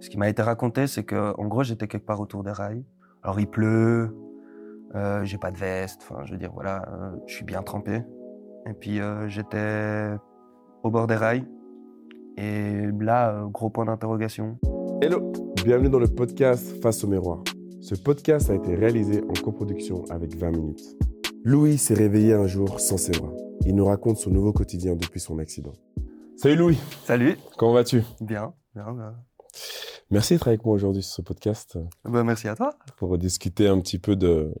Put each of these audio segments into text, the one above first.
Ce qui m'a été raconté, c'est que, en gros, j'étais quelque part autour des rails. Alors, il pleut, euh, j'ai pas de veste, enfin, je veux dire, voilà, euh, je suis bien trempé. Et puis, euh, j'étais au bord des rails. Et là, gros point d'interrogation. Hello, bienvenue dans le podcast Face au miroir. Ce podcast a été réalisé en coproduction avec 20 minutes. Louis s'est réveillé un jour sans ses bras. Il nous raconte son nouveau quotidien depuis son accident. Salut Louis, Salut. comment vas-tu? Bien, bien, bien. Merci d'être avec moi aujourd'hui sur ce podcast Bah, merci à toi. pour discuter un petit peu de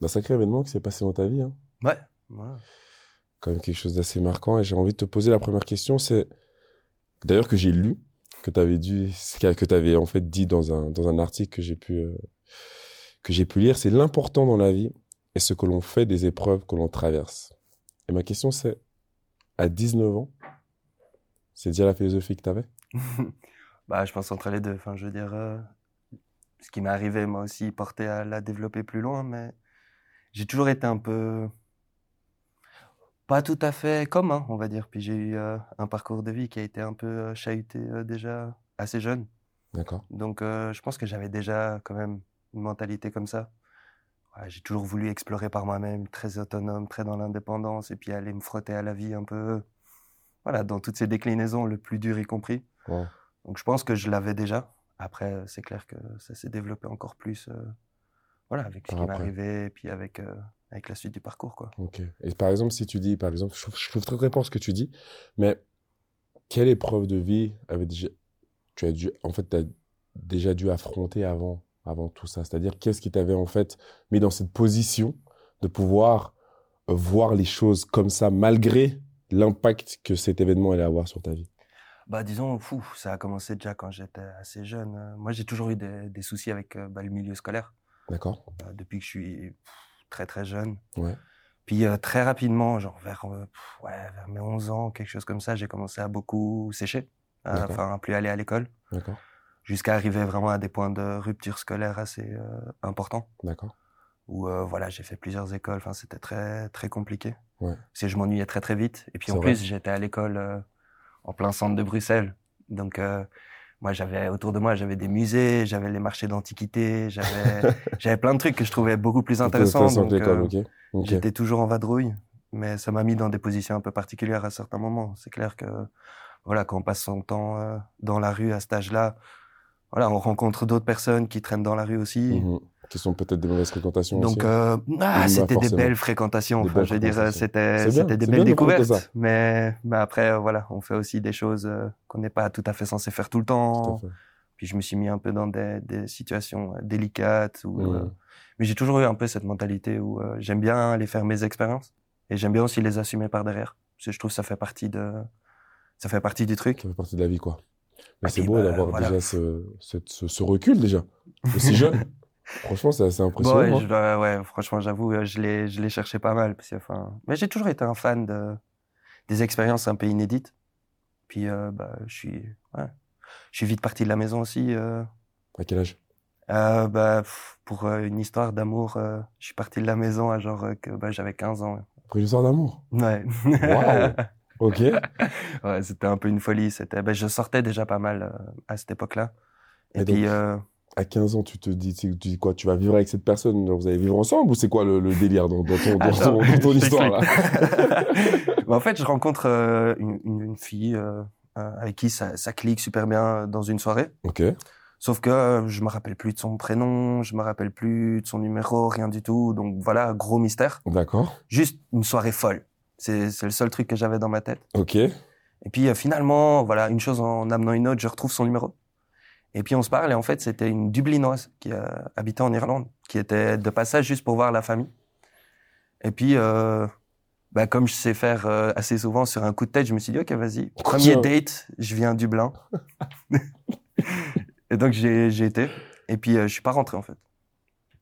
d'un sacré événement qui s'est passé dans ta vie. hein. Ouais. voilà. Quand même quelque chose d'assez marquant. Et j'ai envie de te poser la première question. C'est d'ailleurs que j'ai lu, que tu avais dû, que tu avais en fait dit dans un, dans un article que j'ai pu, euh, que j'ai pu lire. C'est l'important dans la vie et ce que l'on fait des épreuves que l'on traverse. Et ma question c'est, à 19 ans, c'est déjà la philosophie que tu avais bah, je pense entre les deux. Enfin, je veux dire, euh, ce qui m'est arrivé m'a aussi porté à la développer plus loin, mais j'ai toujours été un peu pas tout à fait commun, on va dire. Puis j'ai eu euh, un parcours de vie qui a été un peu euh, chahuté euh, déjà assez jeune. D'accord. Donc, je pense que j'avais déjà quand même une mentalité comme ça. Ouais, j'ai toujours voulu explorer par moi-même, très autonome, très dans l'indépendance, et puis aller me frotter à la vie un peu, voilà, dans toutes ses déclinaisons, le plus dur y compris. Wow. Donc je pense que je l'avais déjà. Après, euh, c'est clair que ça s'est développé encore plus, euh, voilà, avec ce Par qui m'est arrivé, et puis avec, euh, avec la suite du parcours, quoi. Ok. Et par exemple, si tu dis, par exemple, je trouve, je trouve très très fort ce que tu dis, mais quelle épreuve de vie avait déjà, tu as dû, en fait, as déjà dû affronter avant, avant tout ça? C'est-à-dire, qu'est-ce qui t'avait en fait mis dans cette position de pouvoir voir les choses comme ça, malgré l'impact que cet événement allait avoir sur ta vie? Bah, disons, fou, ça a commencé déjà quand j'étais assez jeune. Euh, Moi, j'ai toujours eu des, des soucis avec euh, bah, le milieu scolaire, D'accord euh, depuis que je suis pff, très très jeune. Ouais. Puis euh, très rapidement, genre vers, euh, pff, ouais, vers mes 11 ans, quelque chose comme ça, j'ai commencé à beaucoup sécher, enfin à plus aller à l'école, D'accord jusqu'à arriver vraiment à des points de rupture scolaire assez euh, importants. D'accord où voilà, j'ai fait plusieurs écoles. Enfin, c'était très très compliqué. Ouais. Parce que je m'ennuyais très très vite. Et puis en vrai. plus, j'étais à l'école en plein centre de Bruxelles. Donc euh, moi, j'avais autour de moi, j'avais des musées, j'avais les marchés d'antiquités, j'avais j'avais plein de trucs que je trouvais beaucoup plus intéressants. Donc euh, j'étais toujours en vadrouille, mais ça m'a mis dans des positions un peu particulières à certains moments. C'est clair que voilà, quand on passe son temps euh, dans la rue à cet âge-là, voilà, on rencontre d'autres personnes qui traînent dans la rue aussi. Mhm. Qui sont peut-être des mauvaises fréquentations Donc, aussi. euh, ah, pas c'était des belles fréquentations. Des Enfin, belles je veux dire, c'était, des belles bien découvertes. Mais, mais après, euh, voilà, on fait aussi des choses euh, qu'on n'est pas tout à fait censé faire tout le Tout à temps. fait. Puis je me suis mis un peu dans des, des situations euh, délicates. Où, euh, mais j'ai toujours eu un peu cette mentalité où euh, j'aime bien aller faire mes expériences et j'aime bien aussi les assumer par derrière. Parce que je trouve que ça fait partie de, ça fait partie du truc. Ça fait partie de la vie, quoi. Mais Et c'est beau bah, d'avoir voilà. déjà ce, ce, ce, ce recul, déjà. Aussi jeune. Franchement, c'est assez Bon, impressionnant. ouais, hein. je ouais, franchement, j'avoue, euh, je l'ai, je l'ai cherché pas mal. Parce que, enfin, mais j'ai toujours été un fan de, des expériences un peu inédites. Puis, euh, bah, je suis, ouais, je suis vite parti de la maison aussi. Euh, À quel âge? Bah, pff, pour une histoire d'amour, je suis parti de la maison à genre que bah, j'avais 15 ans. Après une histoire d'amour? Ouais. Waouh. Ok. ouais, c'était un peu une folie. C'était, bah, je sortais déjà pas mal à cette époque-là. Et, Et puis, donc, À 15 ans, tu te dis, tu dis quoi Tu vas vivre avec cette personne Vous allez vivre ensemble ou c'est quoi le, le délire dans, dans ton, dans Attends, ton, dans ton je histoire là. Bah, en fait, je rencontre euh, une, fille euh, euh, avec qui ça, ça clique super bien dans une soirée. Ok. Sauf que euh, je me rappelle plus de son prénom, je me rappelle plus de son numéro, rien du tout. Donc voilà, gros mystère. D'accord. Juste une soirée folle. C'est le seul truc que j'avais dans ma tête. Ok. Et puis finalement, voilà, une chose en amenant une autre, je retrouve son numéro. Et puis on se parle et en fait, c'était une Dublinoise qui euh, habitait en Irlande, qui était de passage juste pour voir la famille. Et puis, euh, bah, comme je sais faire euh, assez souvent sur un coup de tête, je me suis dit, ok, vas-y, premier Tiens. date, je viens à Dublin. et donc j'ai été. Et puis je suis pas rentré en fait.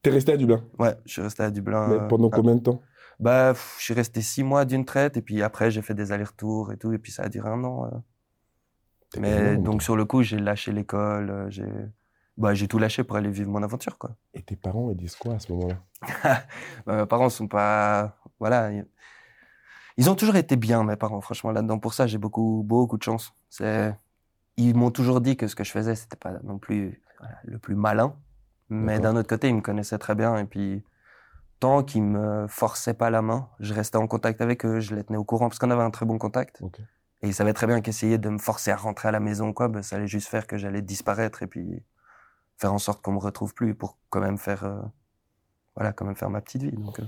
T'es resté à Dublin? Ouais, je suis resté à Dublin. Mais pendant combien de temps? Bah, pff, je suis resté six mois d'une traite et puis après j'ai fait des allers-retours et tout et puis ça a duré un an. Mais donc toi. sur le coup, j'ai lâché l'école, euh, j'ai bah, j'ai tout lâché pour aller vivre mon aventure quoi. Et tes parents, ils disent quoi à ce moment-là? Bah, mes parents sont pas voilà, ils- ont toujours été bien mes parents franchement là-dedans. Pour ça, j'ai beaucoup beaucoup de chance. C'est ils m'ont toujours dit que ce que je faisais, c'était pas non plus voilà, le plus malin. Mais d'un autre côté, ils me connaissaient très bien. Et puis, tant qu'ils me forçaient pas la main, je restais en contact avec eux, je les tenais au courant parce qu'on avait un très bon contact. Et ils savaient très bien qu'essayer de me forcer à rentrer à la maison, quoi, ben, ça allait juste faire que j'allais disparaître et puis faire en sorte qu'on me retrouve plus pour quand même faire, euh, voilà, quand même faire ma petite vie. Donc, euh.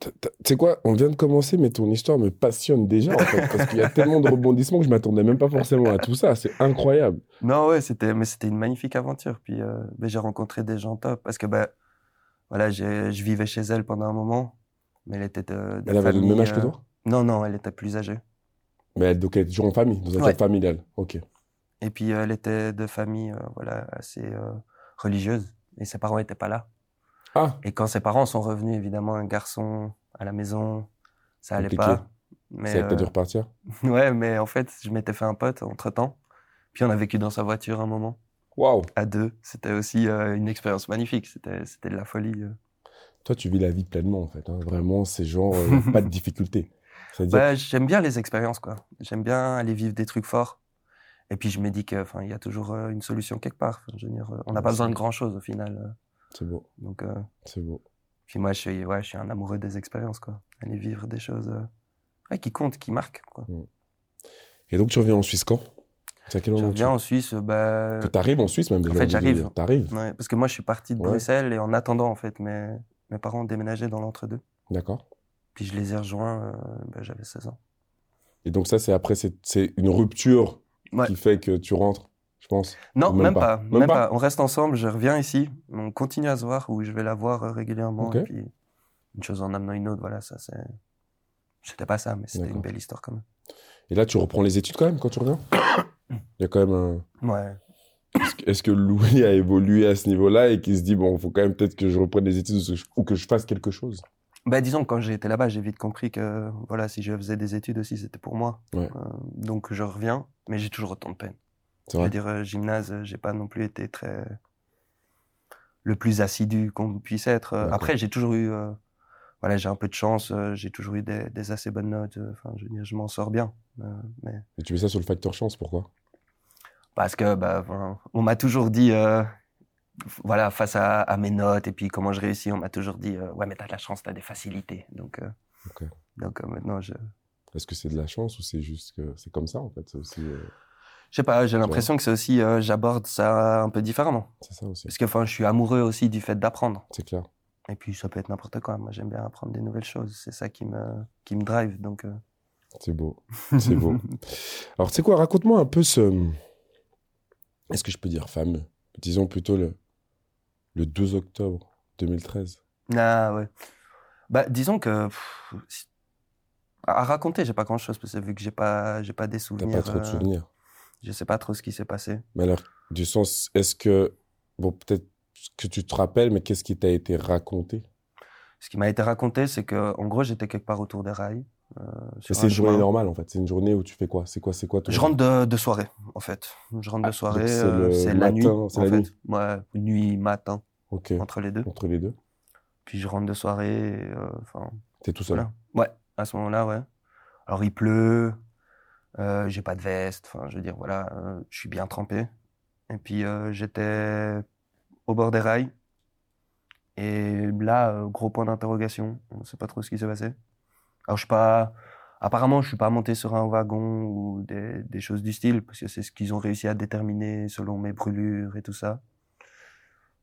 T'as- Tu sais quoi, on vient de commencer, mais ton histoire me passionne déjà, en fait, parce qu'il y a tellement de rebondissements que je m'attendais même pas forcément à tout ça. C'est incroyable. Non, ouais, c'était, mais c'était une magnifique aventure. Puis, euh, ben, j'ai rencontré des gens top parce que, ben, voilà, je vivais chez elle pendant un moment, mais elle était de, de Elle avait le même âge que euh, toi? Non, non, elle était plus âgée. Mais elle, donc elle est toujours en famille, dans un Ouais. cadre familial. Ok. Et puis, euh, elle était de famille, euh, voilà, assez euh, religieuse. Et ses parents étaient pas là. Ah, Et quand ses parents sont revenus, évidemment, un garçon à la maison, ça allait Compliqué. pas. Mais, elle qui t'a dû euh, repartir ouais, mais en fait, je m'étais fait un pote entre temps. Puis on a vécu dans sa voiture un moment, Waouh à deux. C'était aussi euh, une expérience magnifique. C'était, c'était de la folie. euh. Toi, tu vis la vie pleinement, en fait. hein. Vraiment, c'est genre, euh, pas de difficulté. Ouais, j'aime bien les expériences, quoi. J'aime bien aller vivre des trucs forts. Et puis je me dis que, enfin, il y a toujours euh, une solution quelque part. Enfin, je veux dire, euh, on n'a pas besoin de grand chose au final. euh. c'est beau, Donc, euh, c'est beau. puis moi, je suis, ouais, je suis un amoureux des expériences, quoi. Aller vivre des choses euh, ouais, qui comptent, qui marquent, quoi. Et donc, tu reviens en Suisse quand? À quel Je reviens en Suisse, bah, Que t'arrives en Suisse, même déjà. fait, j'arrive. T'arrives, ouais, parce que moi, je suis parti de. Bruxelles et en attendant, en fait, mes, mes parents déménageaient dans l'entre-deux. d'accord. Puis je les ai rejoints, euh, bah, j'avais 16 ans. Et donc, ça, c'est après, c'est une rupture Ouais. qui fait que tu rentres, je pense. Non, Même même, pas. pas. Même Même, pas pas. On reste ensemble, je reviens ici, on continue à se voir, où je vais la voir euh, régulièrement. Ok. Et puis, une chose en amenant une autre, voilà, ça c'est. C'était pas ça, mais c'était une belle histoire quand même. Et là, tu reprends les études quand même quand tu reviens? Il y a quand même un. Ouais. Est-ce que, que Louis a évolué à ce niveau-là et qu'il se dit, bon, il faut quand même peut-être que je reprenne les études ou que je fasse quelque chose? Bah, disons que quand j'ai été là-bas, j'ai vite compris que voilà, si je faisais des études aussi, c'était pour moi. Ouais. Euh, donc je reviens, mais j'ai toujours autant de peine. C'est Je veux dire, gymnase, euh, j'ai pas non plus été très le plus assidu qu'on puisse être. Euh. Après, j'ai toujours eu, euh, voilà, j'ai un peu de chance, euh, j'ai toujours eu des, des assez bonnes notes. Enfin, je veux dire, je m'en sors bien. Mais Et tu mets ça sur le facteur chance, pourquoi? Parce que, bah, on m'a toujours dit, voilà, face à, à mes notes et puis comment je réussis, on m'a toujours dit, euh, ouais, mais t'as de la chance, t'as des facilités. Donc, euh, donc euh, maintenant, je, Est-ce que c'est de la chance ou c'est juste que c'est comme ça en fait? C'est aussi. je sais pas, j'ai l'impression que c'est aussi, j'aborde ça un peu différemment. c'est ça aussi. Parce que, enfin, je suis amoureux aussi du fait d'apprendre. C'est clair. Et puis, ça peut être n'importe quoi. Moi, j'aime bien apprendre des nouvelles choses. C'est ça qui me, qui me drive. Donc, C'est beau. C'est beau. Alors, tu sais quoi? Raconte-moi un peu ce. Est-ce que je peux dire fameux Disons plutôt le, le 2 octobre 2013. Ah, ouais. Bah, disons que, pff, à raconter, j'ai pas grand chose parce que vu que j'ai pas, j'ai pas des T'as souvenirs. pas trop de euh, souvenirs. Je sais pas trop ce qui s'est passé. Mais alors, du sens, est-ce que. Bon, peut-être que tu te rappelles, mais qu'est-ce qui t'a été raconté? Ce qui m'a été raconté, c'est que, en gros, j'étais quelque part autour des rails. Euh, C'est un une journée normale en fait. C'est une journée où tu fais quoi? C'est quoi C'est quoi Je rentre de, de soirée, en fait. Je rentre Ah, de soirée. donc c'est euh, la nuit. c'est la fait. nuit? Ouais, nuit, matin, Ok. entre les deux. Entre les deux. Puis je rentre de soirée. euh, Enfin, T'es tout seul? Voilà. Ouais, à ce moment-là, ouais. Alors il pleut, euh, j'ai pas de veste, enfin je veux dire, voilà, je suis bien trempé. Et puis j'étais au bord des rails. Et là, gros point d'interrogation, on sait pas trop ce qui s'est passé. Alors je suis pas, apparemment je suis pas monté sur un wagon ou des, des choses du style, parce que c'est ce qu'ils ont réussi à déterminer selon mes brûlures et tout ça.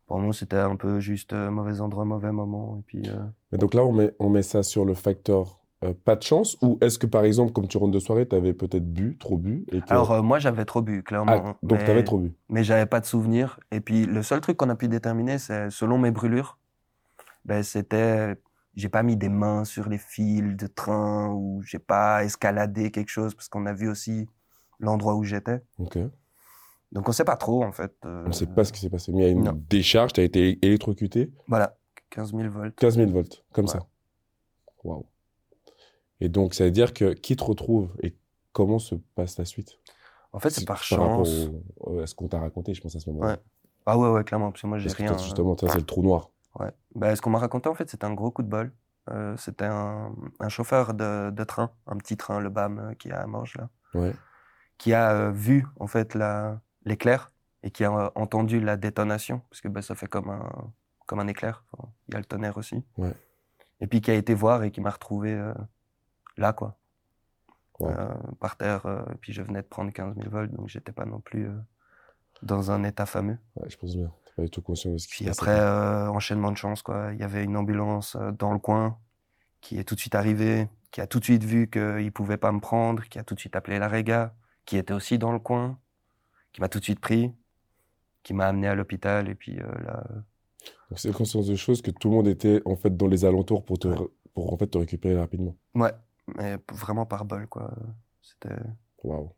Pour moi, c'était un peu juste euh, mauvais endroit, mauvais moment. Et puis, euh, Mais donc là, on met, on met ça sur le facteur euh, pas de chance ou est-ce que par exemple, comme tu rentres de soirée, t'avais peut-être bu, trop bu et que... Alors, moi, j'avais trop bu, clairement. Ah, donc mais, t'avais trop bu. Mais j'avais pas de souvenir. Et puis, le seul truc qu'on a pu déterminer, c'est, selon mes brûlures, ben, c'était, j'ai pas mis des mains sur les fils de train ou j'ai pas escaladé quelque chose parce qu'on a vu aussi l'endroit où j'étais. Donc, on sait pas trop, en fait. euh, On sait pas ce qui s'est passé. Mais il y a une non. décharge, t'as été électrocuté, Voilà. 15 000 volts. 15 000 volts, comme Ouais. ça. Waouh. Et donc, ça veut dire que qui te retrouve et comment se passe la suite? En fait, c'est par rapport chance. au- à ce qu'on t'a raconté, je pense, à ce moment-là. Ouais. Ah ouais, ouais, clairement. Parce que moi, j'ai que rien. justement, ça, c'est le trou noir. Ouais. Ben, ce qu'on m'a raconté, en fait, c'était un gros coup de bol. Euh, c'était un, un chauffeur de, de train, un petit train, le BAM, euh, qui est à Morges, là, Ouais. qui a euh, vu en fait la l'éclair et qui a entendu la détonation parce que bah, ça fait comme un comme un éclair. Enfin, Il y a le tonnerre aussi. Ouais. Et puis qui a été voir et qui m'a retrouvé euh, là quoi, par terre. et puis je venais de prendre 15 000 volts donc j'étais pas non plus dans un état fameux. Ouais, je pense bien. Pas tout conscient de ce qui Puis après, euh, enchaînement de chance, quoi. Il y avait une ambulance euh, dans le coin qui est tout de suite arrivée, qui a tout de suite vu qu'il pouvait pas me prendre, qui a tout de suite appelé la Réga, qui était aussi dans le coin, qui m'a tout de suite pris, qui m'a amené à l'hôpital. Et puis euh, là, Donc c'est conscience de choses que tout le monde était en fait dans les alentours pour te, Ouais. pour en fait te récupérer rapidement. ouais, mais vraiment par bol, quoi. C'était Waouh.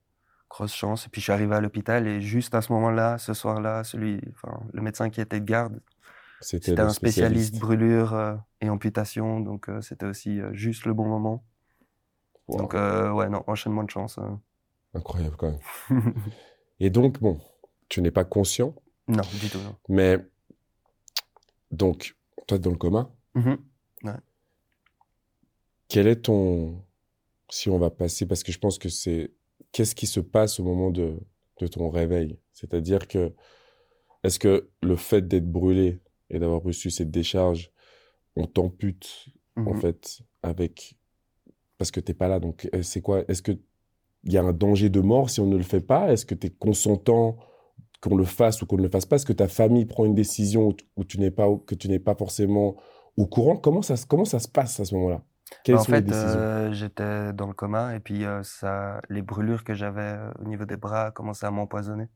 Grosse chance. Et puis je suis arrivé à l'hôpital et juste à ce moment-là, ce soir-là, celui, enfin, le médecin qui était de garde, C'était un spécialiste brûlure euh, et amputation, donc euh, c'était aussi euh, juste le bon moment. Donc, ouais, non, enchaînement de chance. Incroyable quand même. Et donc bon, tu n'es pas conscient, non, du tout, non. mais donc toi dans le coma, Mhm. quel est ton si on va passer parce que je pense que c'est qu'est-ce qui se passe au moment de de ton réveil? C'est-à-dire que est-ce que le fait d'être brûlé et d'avoir reçu cette décharge on t'ampute en Mhm. fait avec parce que t'es pas là donc euh, c'est quoi est-ce que il y a un danger de mort si on ne le fait pas? Est-ce que tu es consentant qu'on le fasse ou qu'on ne le fasse pas? Est-ce que ta famille prend une décision où, tu- n'es pas que tu n'es pas forcément au courant? Comment ça se- comment ça se passe à ce moment-là? En sont les fait, euh, j'étais dans le coma et puis euh, ça, les brûlures que j'avais euh, au niveau des bras commençaient à m'empoisonner.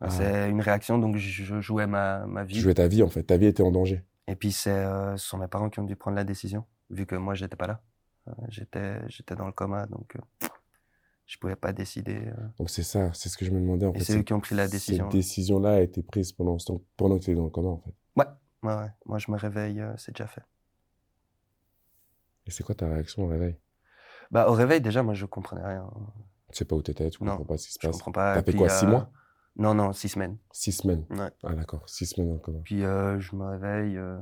Ah. C'est une réaction, donc je jouais ma, ma tu vie. jouais ta vie en fait ta vie était en danger Et puis c'est, euh, ce sont mes parents qui ont dû prendre la décision, vu que moi j'étais pas là. J'étais, j'étais dans le coma, donc je pouvais pas décider. donc c'est ça c'est ce que je me demandais en et fait c'est eux qui ont pris la décision. cette décision là a été prise pendant pendant que tu étais dans le coma en fait Ouais, ouais, ouais. Moi je me réveille, c'est déjà fait. Et c'est quoi ta réaction au réveil? Bah au réveil déjà, moi je comprenais rien. tu sais pas où t'étais tu Non, comprends pas ce qui se Je passe comprends pas. t'as fait quoi six euh, mois? Non, non, six semaines. six semaines Ouais. ah d'accord six semaines le coma Puis euh, je me réveille, euh,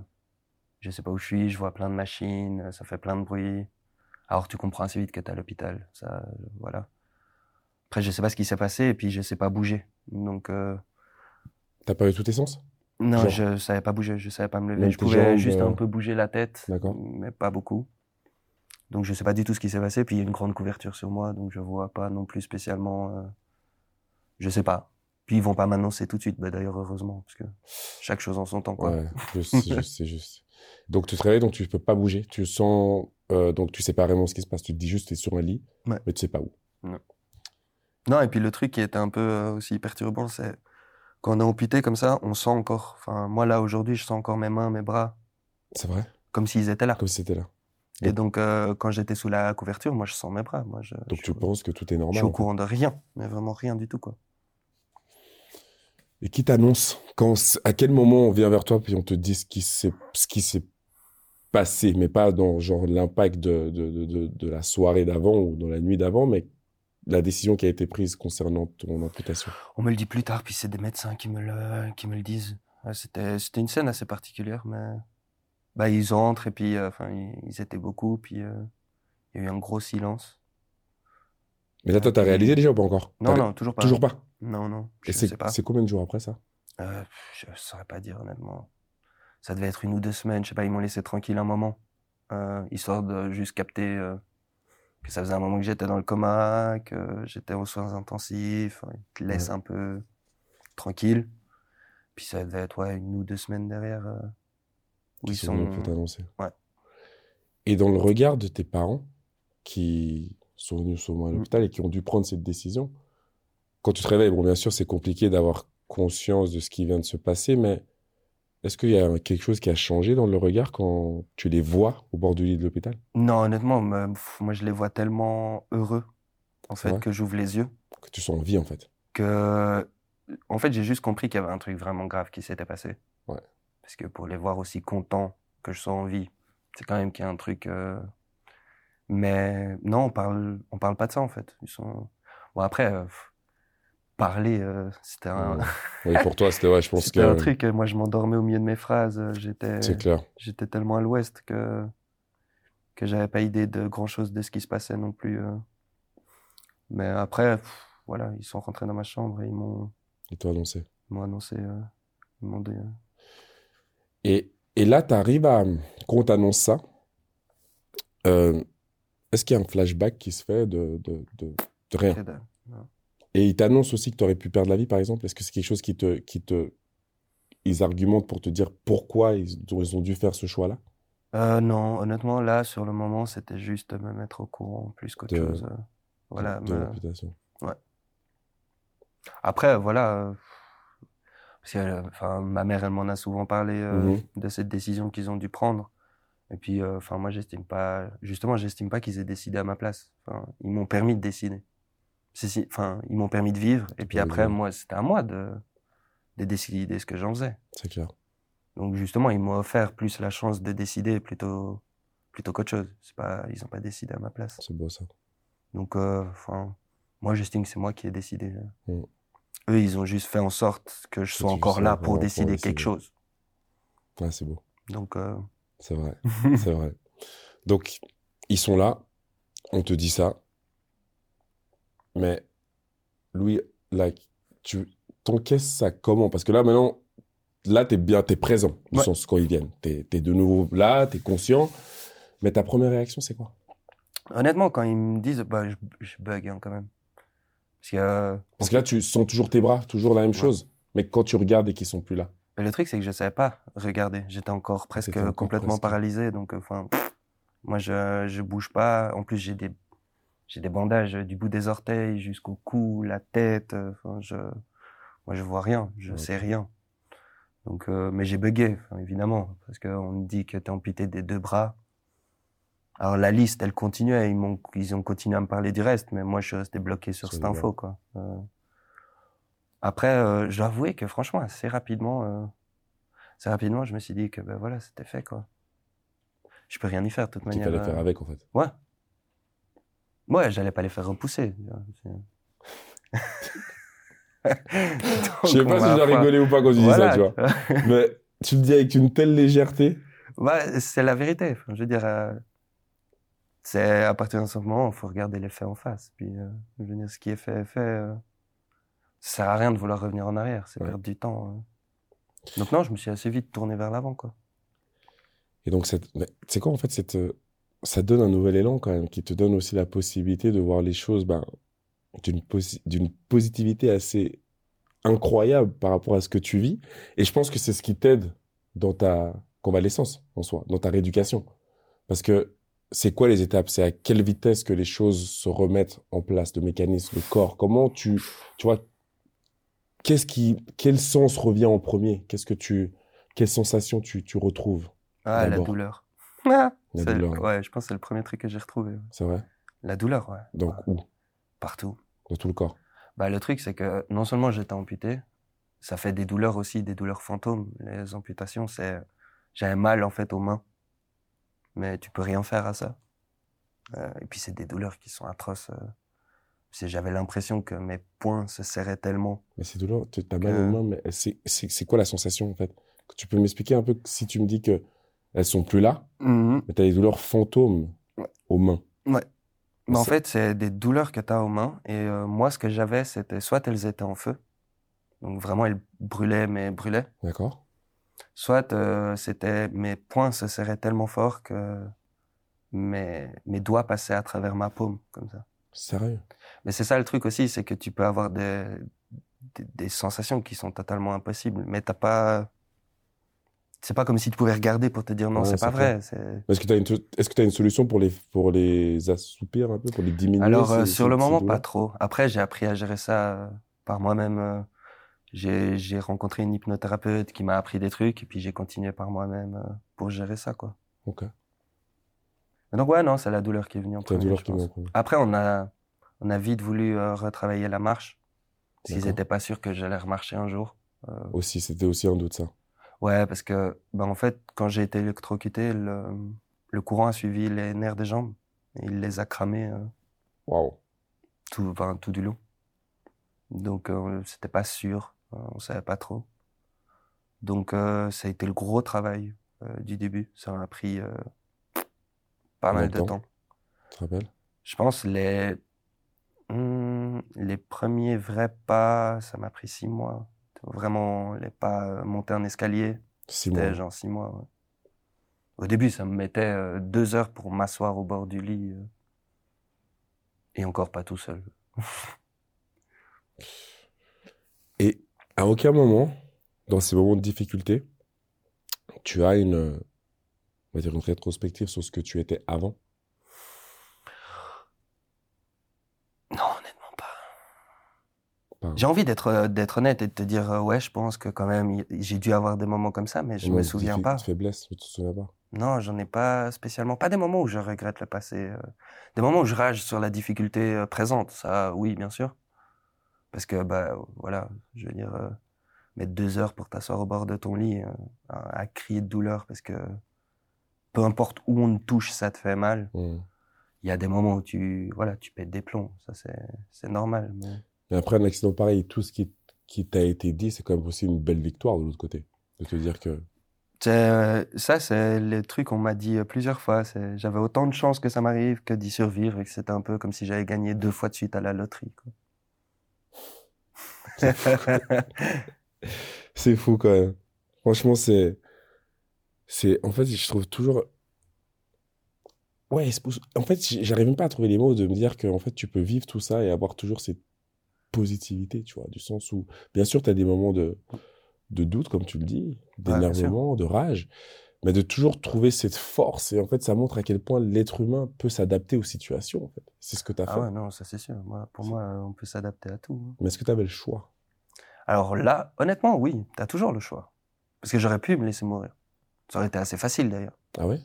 je sais pas où je suis, je vois plein de machines, ça fait plein de bruit. Alors tu comprends assez vite que t'es à l'hôpital, ça, euh, voilà. Après je sais pas ce qui s'est passé et puis je sais pas bouger. Donc t'as perdu tous tes sens? Non, Genre- je savais pas bouger, je savais pas me lever. Même Je pouvais jambes, juste un peu bouger la tête, D'accord. mais pas beaucoup. Donc je sais pas du tout ce qui s'est passé. Puis il y a une grande couverture sur moi, donc je vois pas non plus spécialement. euh, Je sais pas. Puis ils vont pas m'annoncer tout de suite. Bah, D'ailleurs heureusement, parce que chaque chose en son temps. Quoi. Ouais, juste, c'est juste. Donc tu te réveilles, donc tu peux pas bouger. Tu sens, euh, donc tu sais pas vraiment ce qui se passe. Tu te dis juste, t'es sur un lit, Ouais. mais tu sais pas où. Non, et puis le truc qui était un peu euh, aussi perturbant, c'est quand on est amputé comme ça, on sent encore. Enfin, moi là aujourd'hui, je sens encore mes mains, mes bras, C'est vrai? Comme s'ils étaient là. Comme si c'était là. Et donc euh, quand j'étais sous la couverture, moi je sens mes bras. Moi, je, Donc je, tu penses que tout est je normal. suis au courant de rien, mais vraiment rien du tout quoi. Et qui t'annonce à quel moment on vient vers toi puis on te dit ce qui s'est, ce qui s'est passé, mais pas dans genre l'impact de, de, de, la soirée d'avant ou dans la nuit d'avant, mais la décision qui a été prise concernant ton amputation? On me le dit plus tard, puis c'est des médecins qui me le, qui me le disent. C'était, c'était une scène assez particulière, mais bah ils entrent et puis euh, enfin ils, ils étaient beaucoup, puis euh, il y a eu un gros silence. Mais là, toi, t'as réalisé déjà ou pas encore? Non non toujours pas. Toujours pas? Non non. Je Et c'est, pas. c'est combien de jours après ça? Euh, je saurais pas dire honnêtement. Ça devait être une ou deux semaines, je sais pas, ils m'ont laissé tranquille un moment, euh, histoire de juste capter que ça faisait un moment que j'étais dans le coma, que j'étais aux soins intensifs, ils te laissent Ouais. un peu tranquille. Puis ça devait être ouais, une ou deux semaines derrière qui ils sont sont. venus pour t'annoncer. Ouais. Et dans le regard de tes parents qui sont venus souvent à Mm. l'hôpital et qui ont dû prendre cette décision, quand tu te réveilles, bon, bien sûr, c'est compliqué d'avoir conscience de ce qui vient de se passer, mais est-ce qu'il y a quelque chose qui a changé dans le regard quand tu les vois au bord du lit de l'hôpital? Non, honnêtement, moi je les vois tellement heureux en fait que j'ouvre les yeux Que tu sens en vie, en fait. que en fait j'ai juste compris qu'il y avait un truc vraiment grave qui s'était passé. Parce que pour les voir aussi contents que je sois en vie, c'est quand même qu'il y a un truc. euh, Mais non, on parle, on parle pas de ça en fait. Ils sont. Bon après, euh, parler, euh, c'était un. Oui, pour toi, c'était, ouais, je pense c'était un que truc. Moi, je m'endormais au milieu de mes phrases. J'étais, c'est clair. j'étais tellement à l'ouest que que j'avais pas idée de grand chose de ce qui se passait non plus. Mais après, pff, voilà, ils sont rentrés dans ma chambre et ils m'ont, Ils t'ont annoncé. ils m'ont annoncé, ils m'ont dit, Et, et là, tu arrives à. Quand on t'annonce ça, euh, est-ce qu'il y a un flashback qui se fait de, de, de, de rien? Et ils t'annoncent aussi que tu aurais pu perdre la vie, par exemple? Est-ce que c'est quelque chose qui te, qui te. Ils argumentent pour te dire pourquoi ils ont, ils ont dû faire ce choix-là? Euh, non, honnêtement, là, sur le moment, c'était juste me mettre au courant plus qu'autre chose. Voilà. de me- l'amputation Après, voilà. euh, parce que, euh, enfin, ma mère, elle m'en a souvent parlé euh, Mhm. de cette décision qu'ils ont dû prendre. Et puis, euh, enfin, moi, j'estime pas. Justement, j'estime pas qu'ils aient décidé à ma place. Enfin, ils m'ont permis de décider. Enfin, ils m'ont permis de vivre. Et puis après, moi, c'était à moi de, de décider ce que j'en faisais. C'est clair. Donc, justement, ils m'ont offert plus la chance de décider plutôt, plutôt qu'autre chose. C'est pas, ils ont pas décidé à ma place. C'est beau ça. Donc, euh, enfin, moi, j'estime que c'est moi qui ai décidé. Mm. Eux, ils ont juste fait en sorte que je sois encore là pour décider quelque chose. Ouais, c'est beau. Donc, euh, C'est vrai. c'est vrai. Donc, ils sont là. On te dit ça. Mais, Louis, là, tu t'encaisses ça comment? Parce que là, maintenant, là, t'es bien, t'es présent, du Ouais. sens quand ils viennent. T'es, t'es de nouveau là, t'es conscient. Mais ta première réaction, c'est quoi? Honnêtement, quand ils me disent, bah, je, je bug hein, quand même. Parce que euh, Parce que là, tu sens toujours tes bras, toujours la même Ouais. chose. Mais quand tu regardes et qu'ils sont plus là. mais le truc, c'est que je savais pas regarder. J'étais encore presque encore complètement presque. paralysé. Donc, euh, enfin, moi, je, je bouge pas. En plus, j'ai des, j'ai des bandages du bout des orteils jusqu'au cou, la tête. euh, Enfin, je, moi, je vois rien. Je Ok. sais rien. Donc, euh, mais j'ai bugué, évidemment, parce qu'on me dit que t'es amputé des deux bras. Alors la liste, elle continuait, ils ont continué à me parler du reste, mais moi je suis resté bloqué sur cette info, quoi. Euh, Après, euh, je dois avouer que franchement, assez rapidement, euh, assez rapidement, je me suis dit que ben voilà, c'était fait, quoi. Je peux rien y faire, de toute manière. fallait euh, faire avec, en fait. Ouais. Ouais, j'allais pas les faire repousser. Je sais pas si je dois rigoler ou pas quand tu dis ça, tu vois. Mais tu le dis avec une telle légèreté. Ouais, c'est la vérité. Enfin, je veux dire, euh, c'est à partir d'un certain moment, il faut regarder les faits en face. Puis, euh, je veux dire, ce qui est fait est fait. Euh, ça sert à rien de vouloir revenir en arrière, c'est Ouais. perdre du temps. euh. Donc non, je me suis assez vite tourné vers l'avant, quoi. Et donc, cette... c'est quoi, en fait, cette... euh, ça donne un nouvel élan quand même, qui te donne aussi la possibilité de voir les choses ben, d'une posi- d'une positivité assez incroyable par rapport à ce que tu vis. Et je pense que c'est ce qui t'aide dans ta convalescence, en soi, dans ta rééducation. Parce que c'est quoi les étapes? C'est à quelle vitesse que les choses se remettent en place, le mécanisme, le corps? Comment tu... Tu vois, qu'est-ce qui... Quel sens revient en premier? Qu'est-ce que tu... Quelle sensation tu, tu retrouves Ah, la douleur. La C'est- douleur. Ouais, je pense que c'est le premier truc que j'ai retrouvé. ouais. C'est vrai? La douleur, ouais. Donc, Ouais, où? Partout. Dans tout le corps? Bah, le truc, c'est que non seulement j'étais amputé, ça fait des douleurs aussi, des douleurs fantômes. Les amputations, c'est. J'avais mal, en fait, aux mains. Mais tu peux rien faire à ça. Euh, et puis, c'est des douleurs qui sont atroces. euh. J'avais l'impression que mes poings se serraient tellement. Mais c'est douloureux, tu as mal Euh. aux mains, mais c'est- c'est quoi la sensation en fait? Tu peux m'expliquer un peu si tu me dis que elles sont plus là, mais tu as des douleurs fantômes Ouais. aux mains. Ouais. Mais en fait, c'est des douleurs que tu as aux mains. Et euh, moi, ce que j'avais, c'était soit elles étaient en feu. Donc, vraiment, elles brûlaient, mais brûlaient. D'accord Soit euh, c'était mes poings se serraient tellement fort que mes, mes doigts passaient à travers ma paume, comme ça. Sérieux? Mais c'est ça le truc aussi, c'est que tu peux avoir des, des, des sensations qui sont totalement impossibles, mais t'as pas. C'est pas comme si tu pouvais regarder pour te dire non, c'est pas vrai. Est-ce que tu as, t'as une solution pour les, pour les assoupir un peu, pour les diminuer Alors, euh, sur le moment, pas trop. Après, j'ai appris à gérer ça euh, par moi-même. J'ai rencontré une hypnothérapeute qui m'a appris des trucs, et puis j'ai continué par moi-même euh, pour gérer ça, quoi. Ok. Mais donc, ouais, non, c'est la douleur qui est venue en la premier, douleur je qui pense. vient en premier. Après, on a, on a vite voulu euh, retravailler la marche. Parce qu'ils n'étaient pas sûrs que j'allais remarcher un jour. Euh, Aussi, c'était aussi un doute ça. ouais, parce que, ben, en fait, quand j'ai été électrocuté, le, le courant a suivi les nerfs des jambes. Et il les a cramés Waouh. tout, enfin, tout du long. Donc, euh, c'était pas sûr. Euh, on savait pas trop. Donc, euh, ça a été le gros travail euh, du début. Ça a pris euh, pas mal de temps. Tu te rappelles? Je pense les Hum, les premiers vrais pas, ça m'a pris six mois. Vraiment, les pas monter un escalier, Six mois. c'était genre six mois. ouais. Au début, ça me mettait deux heures pour m'asseoir au bord du lit. et encore pas tout seul. Et à aucun moment, dans ces moments de difficulté, tu as une, euh, on va dire une rétrospective sur ce que tu étais avant? Non, honnêtement pas. Pas- J'ai envie d'être euh, d'être honnête et de te dire euh, ouais, je pense que quand même j'ai dû avoir des moments comme ça, mais je Moment me souviens pas. faiblesse, tu te souviens pas? Non, j'en ai pas spécialement. Pas des moments où je regrette le passé. Des moments où je rage sur la difficulté présente. Ça, oui, bien sûr. Parce que, bah, voilà, je veux dire, euh, mettre deux heures pour t'asseoir au bord de ton lit euh, à, à crier de douleur parce que peu importe où on te touche, ça te fait mal. Il y a des moments où tu, voilà, tu pètes des plombs. Ça, c'est, c'est normal. Mais... Mais après un accident pareil, tout ce qui, qui t'a été dit, c'est quand même aussi une belle victoire de l'autre côté. De te dire que euh, ça, c'est le truc qu'on m'a dit plusieurs fois. J'avais autant de chances que ça m'arrive que d'y survivre et que c'était un peu comme si j'avais gagné deux fois de suite à la loterie. Quoi. c'est fou quand même. Franchement, c'est, c'est, en fait, je trouve toujours, ouais, en fait, j'arrive même pas à trouver les mots de me dire que, en fait, tu peux vivre tout ça et avoir toujours cette positivité, tu vois, du sens où, bien sûr, tu as des moments de, de doute, comme tu le dis, d'énervement, de rage, mais de toujours trouver cette force. Et en fait, ça montre à quel point l'être humain peut s'adapter aux situations, en fait. C'est ce que tu as fait. Ah ouais, non, ça c'est sûr. Moi, pour moi, on peut s'adapter à tout. hein. Mais est-ce que tu avais le choix? Alors là, honnêtement, oui, t'as toujours le choix. Parce que j'aurais pu me laisser mourir. Ça aurait été assez facile d'ailleurs. Ah ouais?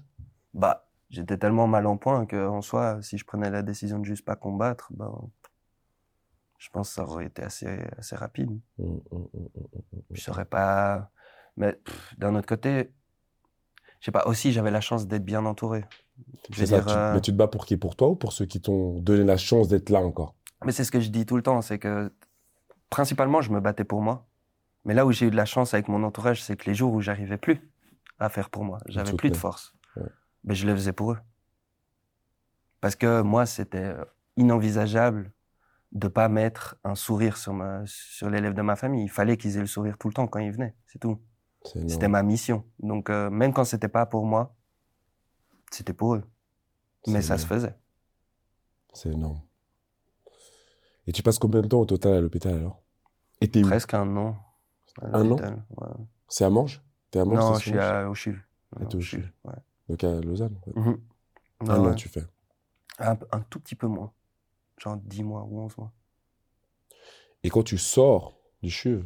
Bah, j'étais tellement mal en point que, en soi, si je prenais la décision de juste pas combattre, ben, je pense que ça aurait été assez, assez rapide. Mm, mm, mm, mm, mm, mm. Je saurais pas. Mais d'un autre côté, je sais pas, aussi j'avais la chance d'être bien entouré. Je ça, tu, euh, mais tu te bats pour qui? Pour toi ou pour ceux qui t'ont donné la chance d'être là encore? Mais c'est ce que je dis tout le temps, c'est que principalement je me battais pour moi. Mais là où j'ai eu de la chance avec mon entourage, c'est que les jours où j'arrivais plus à faire pour moi, j'avais plus de force. Ouais. Mais je le faisais pour eux. Parce que moi, c'était euh, inenvisageable de pas mettre un sourire sur ma, sur les lèvres de ma famille. Il fallait qu'ils aient le sourire tout le temps quand ils venaient, c'est tout. C'était ma mission. Donc euh, même quand c'était pas pour moi, c'était pour eux. Mais ça se faisait. C'est énorme. Et tu passes combien de temps au total à l'hôpital alors? Et? Presque un an. Un an? ouais. C'est à Morges? T'es à Morges? Non, je suis à, au CHUV. Ah, au CHUV, ouais. Donc à Lausanne? ouais. Mhm. Un Ouais, an, tu fais. Un, un tout petit peu moins. Genre 10 mois ou 11 mois. Et quand tu sors du CHUV,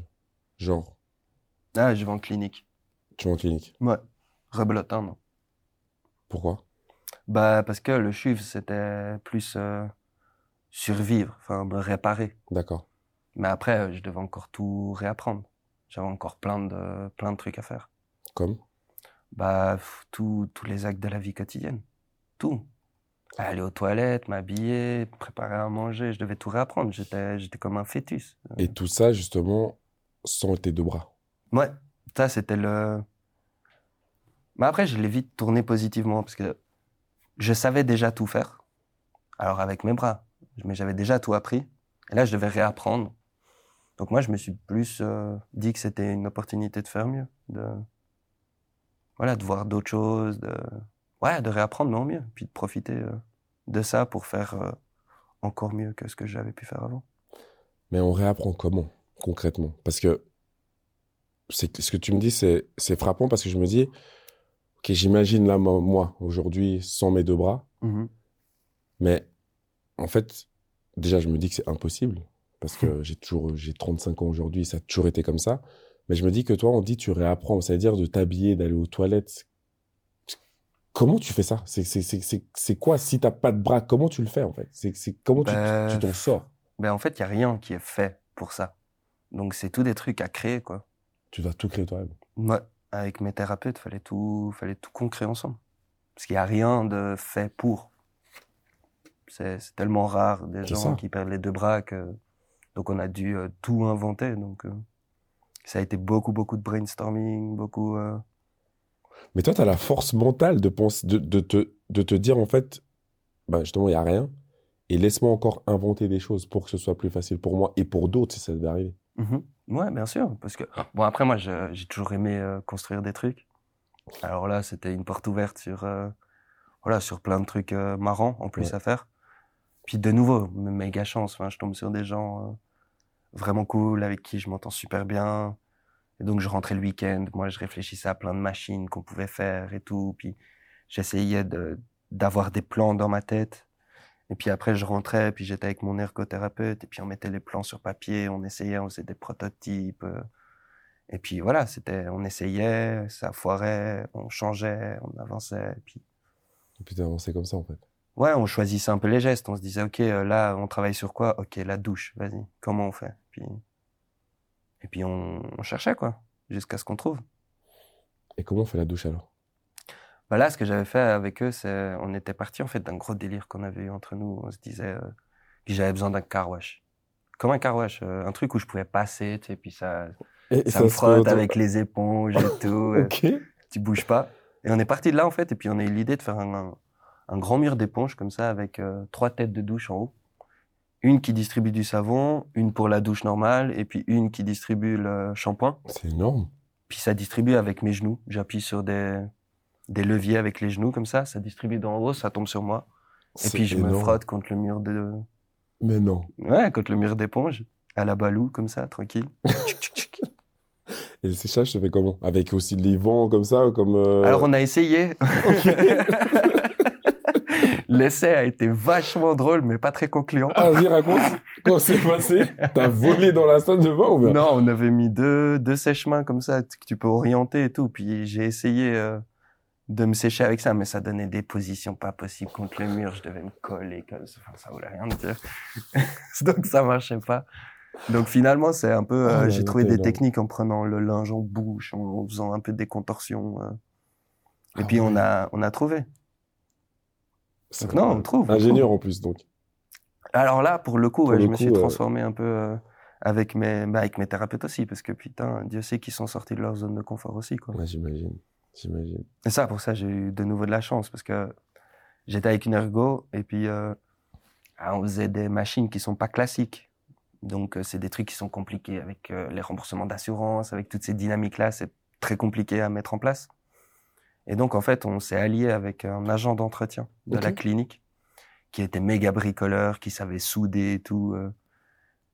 genre, Ah, je vais en clinique. tu vas en clinique. Ouais. Rebelote un an. Pourquoi? Bah, parce que le CHUV, c'était plus euh, survivre, enfin, me réparer. D'accord. Mais après, je devais encore tout réapprendre. J'avais encore plein de, plein de trucs à faire. Comme? Bah, tous les actes de la vie quotidienne. Tout. Aller aux toilettes, m'habiller, préparer à manger, je devais tout réapprendre. J'étais comme un fœtus. Et tout ça, justement, sans tes deux bras. Ouais, ça c'était le. Mais après, je l'ai vite tourné positivement parce que je savais déjà tout faire. Alors avec mes bras, mais j'avais déjà tout appris. Et là, je devais réapprendre. Donc moi, je me suis plus euh, dit que c'était une opportunité de faire mieux, de voilà, de voir d'autres choses, de ouais, de réapprendre en mieux, puis de profiter euh, de ça pour faire euh, encore mieux que ce que j'avais pu faire avant. Mais on réapprend comment, concrètement? Parce que ce que tu me dis, c'est, c'est frappant parce que je me dis, ok, j'imagine là, moi, aujourd'hui, sans mes deux bras, Mhm. mais en fait, déjà, je me dis que c'est impossible parce que j'ai toujours, j'ai 35 ans aujourd'hui, ça a toujours été comme ça. Mais je me dis que toi, on dit tu réapprends, c'est-à-dire de t'habiller, d'aller aux toilettes. Comment tu fais ça? C'est, c'est, c'est, c'est, c'est quoi? Si t'as pas de bras? Comment tu le fais, en fait? C'est, comment tu, Ben, tu t'en sors? Ben en fait, il y a rien qui est fait pour ça. Donc c'est tout des trucs à créer quoi. Tu dois tout créer toi-même. Ouais, avec mes thérapeutes, fallait tout, fallait tout qu'on crée ensemble. Parce qu'il y a rien de fait pour. C'est tellement rare des gens ça. qui perdent les deux bras que donc on a dû euh, tout inventer. Donc euh, ça a été beaucoup beaucoup de brainstorming, beaucoup. euh, Mais toi, tu as la force mentale de, penser, de, de, te, de te dire, en fait, bah, justement, il n'y a rien. et laisse-moi encore inventer des choses pour que ce soit plus facile pour moi et pour d'autres si ça devait arriver. Mhm. Ouais, bien sûr. Parce que, bon, après, moi, j'ai toujours aimé euh, construire des trucs. Alors là, c'était une porte ouverte sur, euh, voilà, sur plein de trucs euh, marrants en plus Ouais. à faire. Puis de nouveau, méga chance. Enfin, je tombe sur des gens vraiment cool avec qui je m'entends super bien. Et donc, je rentrais le week-end. Moi, je réfléchissais à plein de machines qu'on pouvait faire et tout. Puis, j'essayais de, d'avoir des plans dans ma tête. Et puis après, je rentrais, puis j'étais avec mon ergothérapeute, et puis on mettait les plans sur papier, on essayait, on faisait des prototypes. euh, Et puis voilà, c'était, on essayait, ça foirait, on changeait, on avançait. Et puis Et puis t'as comme ça en fait. ouais, on choisissait un peu les gestes. On se disait, ok, euh, là, on travaille sur quoi? Ok, la douche, vas-y, comment on fait? Puis... Et puis on, on cherchait quoi, jusqu'à ce qu'on trouve. Et comment on fait la douche alors? Bah là, ce que j'avais fait avec eux, c'est, on était parti en fait d'un gros délire qu'on avait eu entre nous. On se disait euh, que j'avais besoin d'un car wash. Comme un car wash, euh, un truc où je pouvais passer, tu sais, puis ça, Et, et ça me frotte avec les éponges et tout. euh, Ok. tu bouges pas. Et on est parti de là en fait, et puis on a eu l'idée de faire un, un, un grand mur d'éponge comme ça avec euh, trois têtes de douche en haut. Une qui distribue du savon, une pour la douche normale, et puis une qui distribue le shampoing. C'est énorme. Puis ça distribue avec mes genoux. J'appuie sur des, des leviers avec les genoux comme ça, ça distribue d'en haut, ça tombe sur moi. Et puis je me frotte contre le mur de, Mais non. ouais, contre le mur d'éponge, à la balou comme ça, tranquille. Et le séchage se fait comment? Avec aussi les vents comme ça, comme. euh, Alors on a essayé. L'essai a été vachement drôle, mais pas très concluant. Ah, vas-y, raconte. Comment c'est passé? T'as volé dans la salle de bain ou bien? Non, on avait mis deux, deux sèche-mains comme ça, que tu peux orienter et tout. Puis j'ai essayé euh, de me sécher avec ça, mais ça donnait des positions pas possibles contre le mur. Je devais me coller comme ça. Enfin, ça voulait rien dire. Donc ça marchait pas. Donc finalement, c'est un peu. euh, Oh là j'ai trouvé des techniques en prenant le linge en bouche, en, en faisant un peu des contorsions. euh. Et Ah puis on a, on a trouvé. Donc non, on trouve. on Ingénieur en plus, donc. Alors là, pour le coup, Pour ouais, le je me suis euh, transformé un peu euh, avec mes, bah, avec mes thérapeutes aussi, parce que putain, Dieu sait qu'ils sont sortis de leur zone de confort aussi, quoi. Ouais, j'imagine. J'imagine. Et ça, pour ça, j'ai eu de nouveau de la chance, parce que j'étais avec une ergo, et puis euh, ah, on faisait des machines qui sont pas classiques. Donc, euh, c'est des trucs qui sont compliqués avec euh, les remboursements d'assurance, avec toutes ces dynamiques-là, c'est très compliqué à mettre en place. Et donc, en fait, on s'est allié avec un agent d'entretien de la clinique, qui était méga bricoleur, qui savait souder et tout. euh,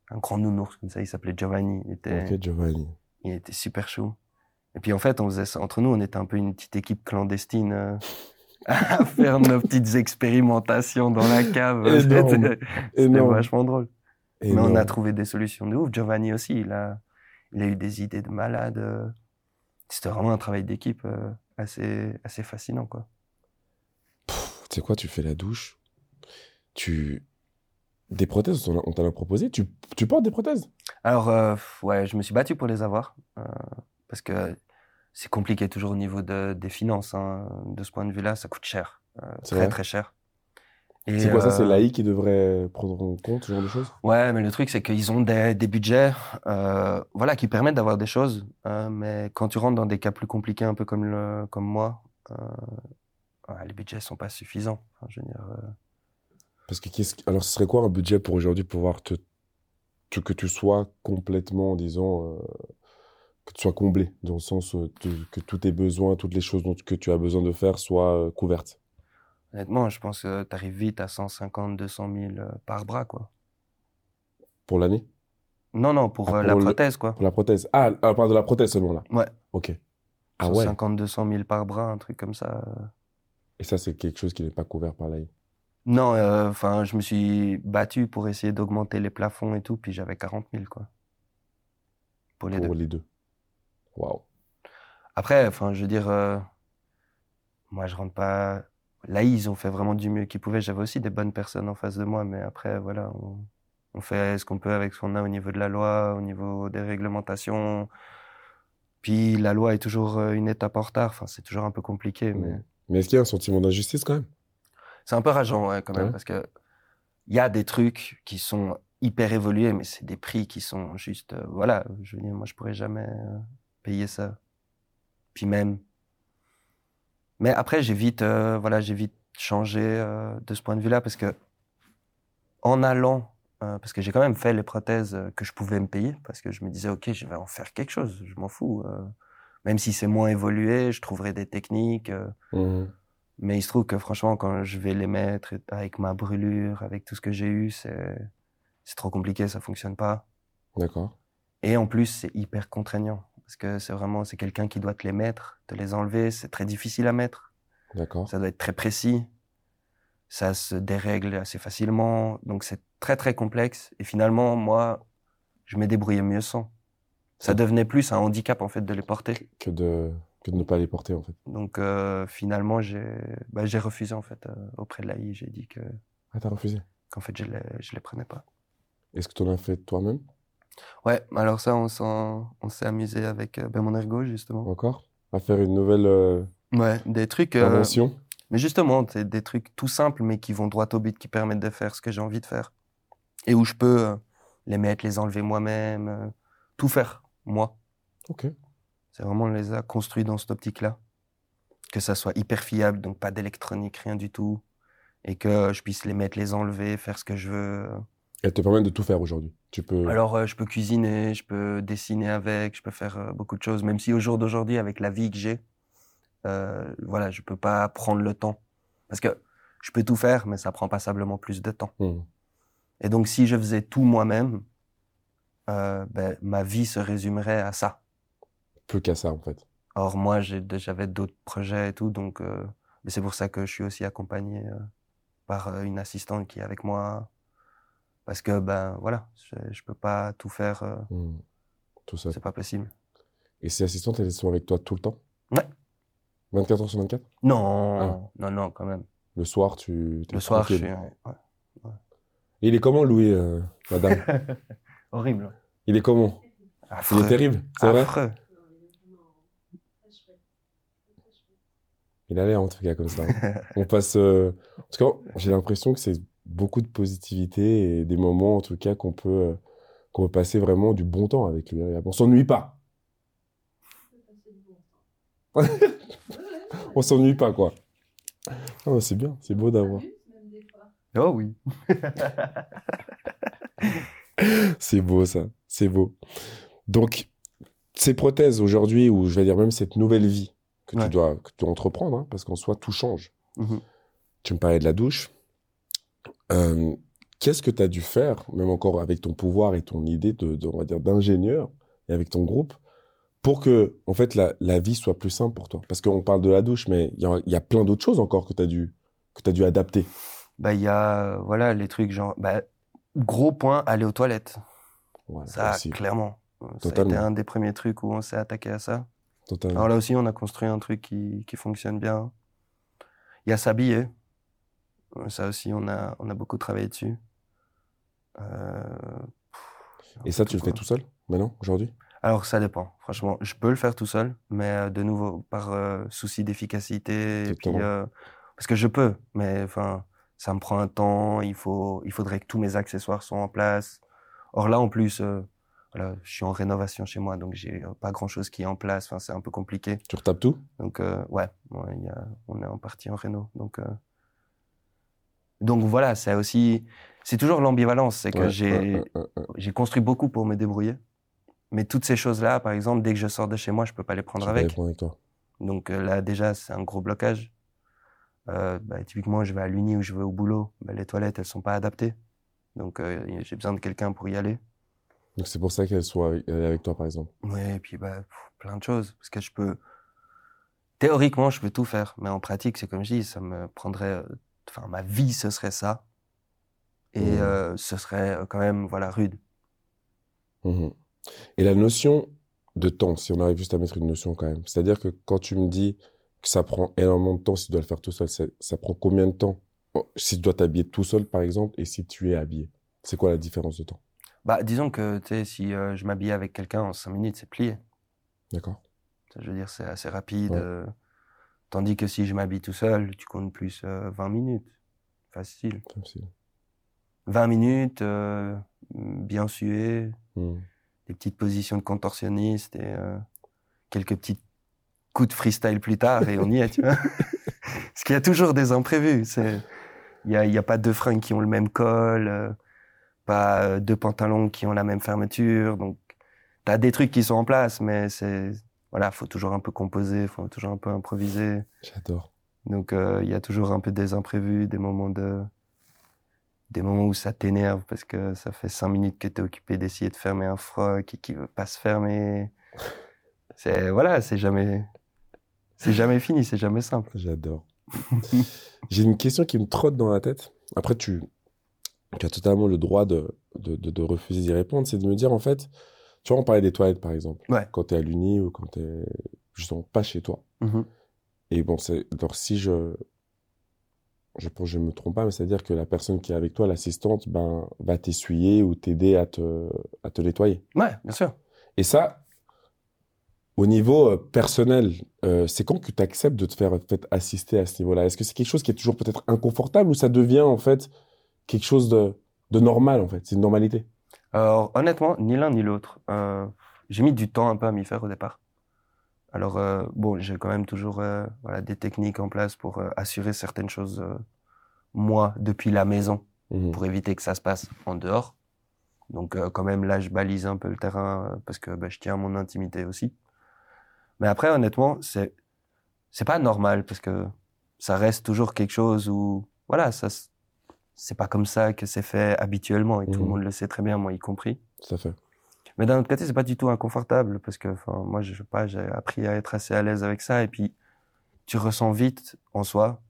un grand nounours comme ça, il s'appelait Giovanni. Il était, Ok, Giovanni. il était super chaud. Et puis en fait, on faisait ça entre nous, on était un peu une petite équipe clandestine euh, à faire nos petites expérimentations dans la cave. C'était vachement drôle. Mais on a trouvé des solutions de ouf. Giovanni aussi, il a, il a eu des idées de malade. euh. C'était vraiment un travail d'équipe euh, assez, assez fascinant, quoi. Tu sais quoi, tu fais la douche. Tu. Des prothèses, on t'en a- on t'en a proposé. Tu, tu portes des prothèses? Alors, euh, ouais, je me suis battu pour les avoir. euh, parce que c'est compliqué toujours au niveau de, des finances. hein. De ce point de vue-là, ça coûte cher. euh, très, très cher. C'est quoi ça C'est euh, l'AI qui devrait prendre en compte ce genre de choses? Ouais, mais le truc, c'est qu'ils ont des, des budgets euh, voilà, qui permettent d'avoir des choses. euh, mais quand tu rentres dans des cas plus compliqués, un peu comme, le, comme moi, ouais, les budgets sont pas suffisants. Enfin, je veux dire, Parce que que- alors ce serait quoi un budget pour aujourd'hui pouvoir te, te- que tu sois complètement, disons, que tu sois comblé, dans le sens euh, que tous tes besoins, toutes les choses dont, que tu as besoin de faire soient euh, couvertes. honnêtement, je pense que tu arrives vite à 150, 200 000 euh, par bras. quoi. Pour l'année? Non, non, pour, Ah, euh, la le- prothèse. quoi. Pour la prothèse. Ah, ah, de la prothèse seulement là. Ouais. Ok. Ah ouais. 150, 200 000 par bras, un truc comme ça. Et ça, c'est quelque chose qui n'est pas couvert par l'AI. Non, euh, enfin, je me suis battu pour essayer d'augmenter les plafonds et tout, puis j'avais 40 000, quoi. Pour les deux. Pour les deux. Waouh. Après, enfin, je veux dire, euh, moi, je rentre pas. Là, ils ont fait vraiment du mieux qu'ils pouvaient. J'avais aussi des bonnes personnes en face de moi, mais après, voilà, on, on fait ce qu'on peut avec ce qu'on a au niveau de la loi, au niveau des réglementations. Puis la loi est toujours euh, une étape en retard. Enfin, c'est toujours un peu compliqué, mais Mm. Mais est-ce qu'il y a un sentiment d'injustice quand même? C'est un peu rageant, ouais, quand même, Ouais. parce que il y a des trucs qui sont hyper évolués, mais c'est des prix qui sont juste, euh, voilà, je veux dire, moi, je pourrais jamais euh, payer ça. Puis même. Mais après, j'ai vite, euh, voilà, j'ai vite changé euh, de ce point de vue-là, parce que en allant, euh, parce que j'ai quand même fait les prothèses que je pouvais me payer, parce que je me disais, OK, je vais en faire quelque chose, je m'en fous. même si c'est moins évolué, je trouverai des techniques. Mhm. mais il se trouve que franchement, quand je vais les mettre et- avec ma brûlure, avec tout ce que j'ai eu, c'est c'est trop compliqué, ça fonctionne pas. D'accord. Et en plus, c'est hyper contraignant. Parce que c'est vraiment, c'est quelqu'un qui doit te les mettre, te les enlever. C'est très difficile à mettre. D'accord. Ça doit être très précis. Ça se dérègle assez facilement. Donc c'est très très complexe. Et finalement, moi, je me débrouillais mieux sans. Ça devenait plus un handicap en fait de les porter. Que de, que de ne pas les porter, en fait. Donc euh, finalement, j'ai bah, j'ai refusé en fait euh, auprès de l'AI. J'ai dit que Ah, t'as refusé. qu'en fait je les, je les prenais pas. Est-ce que tu en as fait toi-même? Ouais, alors ça, on s'est amusé avec euh, ben, mon ergo justement. Encore? À faire une nouvelle euh, Ouais, des trucs. euh, invention? Mais justement, c'est des trucs tout simples, mais qui vont droit au but, qui permettent de faire ce que j'ai envie de faire. Et où je peux euh, les mettre, les enlever moi-même, tout faire, moi. Ok. C'est vraiment, on les a construits dans cette optique-là. Que ça soit hyper fiable, donc pas d'électronique, rien du tout. Et que je puisse les mettre, les enlever, faire ce que je veux. Elle te permet de tout faire aujourd'hui. Tu peux. Alors, euh, je peux cuisiner, je peux dessiner avec, je peux faire euh, beaucoup de choses, même si au jour d'aujourd'hui, avec la vie que j'ai, euh, voilà, je peux pas prendre le temps. Parce que je peux tout faire, mais ça prend passablement plus de temps. Mhm. Et donc, si je faisais tout moi-même, euh, ben, ma vie se résumerait à ça. Plus qu'à ça, en fait. Or, moi, j'avais d'autres projets et tout, donc c'est pour ça que je suis aussi accompagné par une assistante qui est avec moi. Parce que, ben voilà, je, je peux pas tout faire, euh, Mhm. Tout ça. c'est pas possible. Et ces assistantes, elles sont avec toi tout le temps? Ouais. 24 heures sur 24 Non, Ah. non, non, quand même. Le soir, tu. t'es Le soir, je suis. ouais, ouais. Et il est comment, Louis, euh, madame? Horrible. Il est comment? Il est terrible, c'est vrai? Affreux. Il a l'air en tout cas comme ça. On passe. euh, En tout cas, j'ai l'impression que c'est beaucoup de positivité et des moments, en tout cas, qu'on peut, euh, qu'on peut passer vraiment du bon temps avec lui. On s'ennuie pas. On s'ennuie pas, quoi. Ah, c'est bien, c'est beau d'avoir. Oh oui. C'est beau, ça. C'est beau. Donc, ces prothèses aujourd'hui, ou je vais dire même cette nouvelle vie que, tu, dois, que tu dois entreprendre, hein, parce qu'en soi, tout change. Mhm. Tu me parlais de la douche. Euh, Qu'est-ce que tu as dû faire, même encore avec ton pouvoir et ton idée de, de- on va dire, d'ingénieur et avec ton groupe, pour que, en fait, la, la vie soit plus simple pour toi? Parce qu'on parle de la douche, mais il y a, il y a plein d'autres choses encore que tu as dû, que tu dû adapter. Bah, il y a, voilà, les trucs genre, bah, gros point, aller aux toilettes. Voilà, Ça, aussi, clairement. Ça a été Totalement. un des premiers trucs où on s'est attaqué à ça. totalement. Alors là aussi, on a construit un truc qui, qui fonctionne bien. Il y a s'habiller. Ça aussi, on a, on a beaucoup travaillé dessus. Euh, pff, Et ça, tu le fais tout seul, maintenant, aujourd'hui? Alors, ça dépend. Franchement, je peux le faire tout seul, mais euh, de nouveau, par euh, souci d'efficacité. Et puis, Exactement. euh, parce que je peux, mais enfin, ça me prend un temps. Il, faut, il faudrait que tous mes accessoires soient en place. Or là, en plus, voilà, je suis en rénovation chez moi, donc j'ai pas grand-chose qui est en place. Enfin, c'est un peu compliqué. Tu retapes tout? Donc, ouais, ouais, il y a, on est en partie en réno. Donc, donc voilà, c'est aussi, c'est toujours l'ambivalence. C'est que Ouais, j'ai, ouais, construit beaucoup pour me débrouiller. Mais toutes ces choses-là, par exemple, dès que je sors de chez moi, je peux pas les prendre vas les avec. prendre avec toi. Donc euh, là, déjà, c'est un gros blocage. Euh, bah, typiquement, je vais à l'uni ou je vais au boulot. Bah, les toilettes, elles sont pas adaptées. Donc euh, j'ai besoin de quelqu'un pour y aller. Donc, c'est pour ça qu'elle soit avec, avec toi, par exemple. Ouais, et puis bah, pff, plein de choses. Parce que je peux. Théoriquement, je peux tout faire. Mais en pratique, c'est comme je dis, ça me prendrait. Enfin, ma vie, ce serait ça. Et Mhm. euh, ce serait euh, quand même, voilà, rude. Mhm. Et la notion de temps, si on arrive juste à mettre une notion quand même. C'est-à-dire que quand tu me dis que ça prend énormément de temps si tu dois le faire tout seul, ça, ça prend combien de temps? Oh, si tu dois t'habiller tout seul, par exemple, et si tu es habillé? C'est quoi la différence de temps? Bah, disons que, si euh, je m'habille avec quelqu'un en 5 minutes, c'est plié. D'accord? Je veux dire, c'est assez rapide. Ouais. Tandis que si je m'habille tout seul, tu comptes plus euh, 20 minutes. Facile. Si- 20 minutes, euh, bien sué, Mhm. des petites positions de contorsionniste et euh, quelques petits coups de freestyle plus tard et on y est, tu vois. Parce qu'il y a toujours des imprévus. Il y a, y a pas deux fringues qui ont le même col, euh, pas deux pantalons qui ont la même fermeture. Donc, t'as des trucs qui sont en place, mais c'est voilà, faut toujours un peu composer, faut toujours un peu improviser. J'adore. Donc, euh, il y a toujours un peu des imprévus, des moments de des moments où ça t'énerve parce que ça fait cinq minutes que t'es occupé d'essayer de fermer un froc et qui veut pas se fermer. C'est voilà, c'est jamais c'est jamais fini, c'est jamais simple. J'adore. J'ai une question qui me trotte dans la tête. Après, tu, tu as totalement le droit de, de, de, de refuser d'y répondre. C'est de me dire, en fait, tu vois, on parlait des toilettes, par exemple. Ouais. Quand tu es à l'uni ou quand tu es justement pas chez toi. Mhm. Et bon, c'est, alors si je, je pense que je me trompe pas, mais c'est-à-dire que la personne qui est avec toi, l'assistante, ben, va t'essuyer ou t'aider à te, à te nettoyer. Ouais, bien sûr. Et ça, au niveau euh, personnel, euh, c'est quand que tu acceptes de te faire peut-être assister à ce niveau-là? Est-ce que c'est quelque chose qui est toujours peut-être inconfortable ou ça devient en fait quelque chose de, de normal en fait? C'est une normalité? Alors, honnêtement, ni l'un ni l'autre. Euh, j'ai mis du temps un peu à m'y faire au départ. Alors, euh, bon, j'ai quand même toujours euh, voilà, des techniques en place pour assurer certaines choses, moi, depuis la maison, Mhm. pour éviter que ça se passe en dehors. Donc, quand même, là, je balise un peu le terrain parce que bah, je tiens à mon intimité aussi. Mais après, honnêtement, c'est c'est pas normal parce que ça reste toujours quelque chose où, voilà, ça, c'est pas comme ça que c'est fait habituellement et tout le Mhm. monde le sait très bien, moi y compris. Tout à fait. Mais d'un autre côté, c'est pas du tout inconfortable parce que, enfin, moi, je sais pas, j'ai appris à être assez à l'aise avec ça et puis tu ressens vite en soi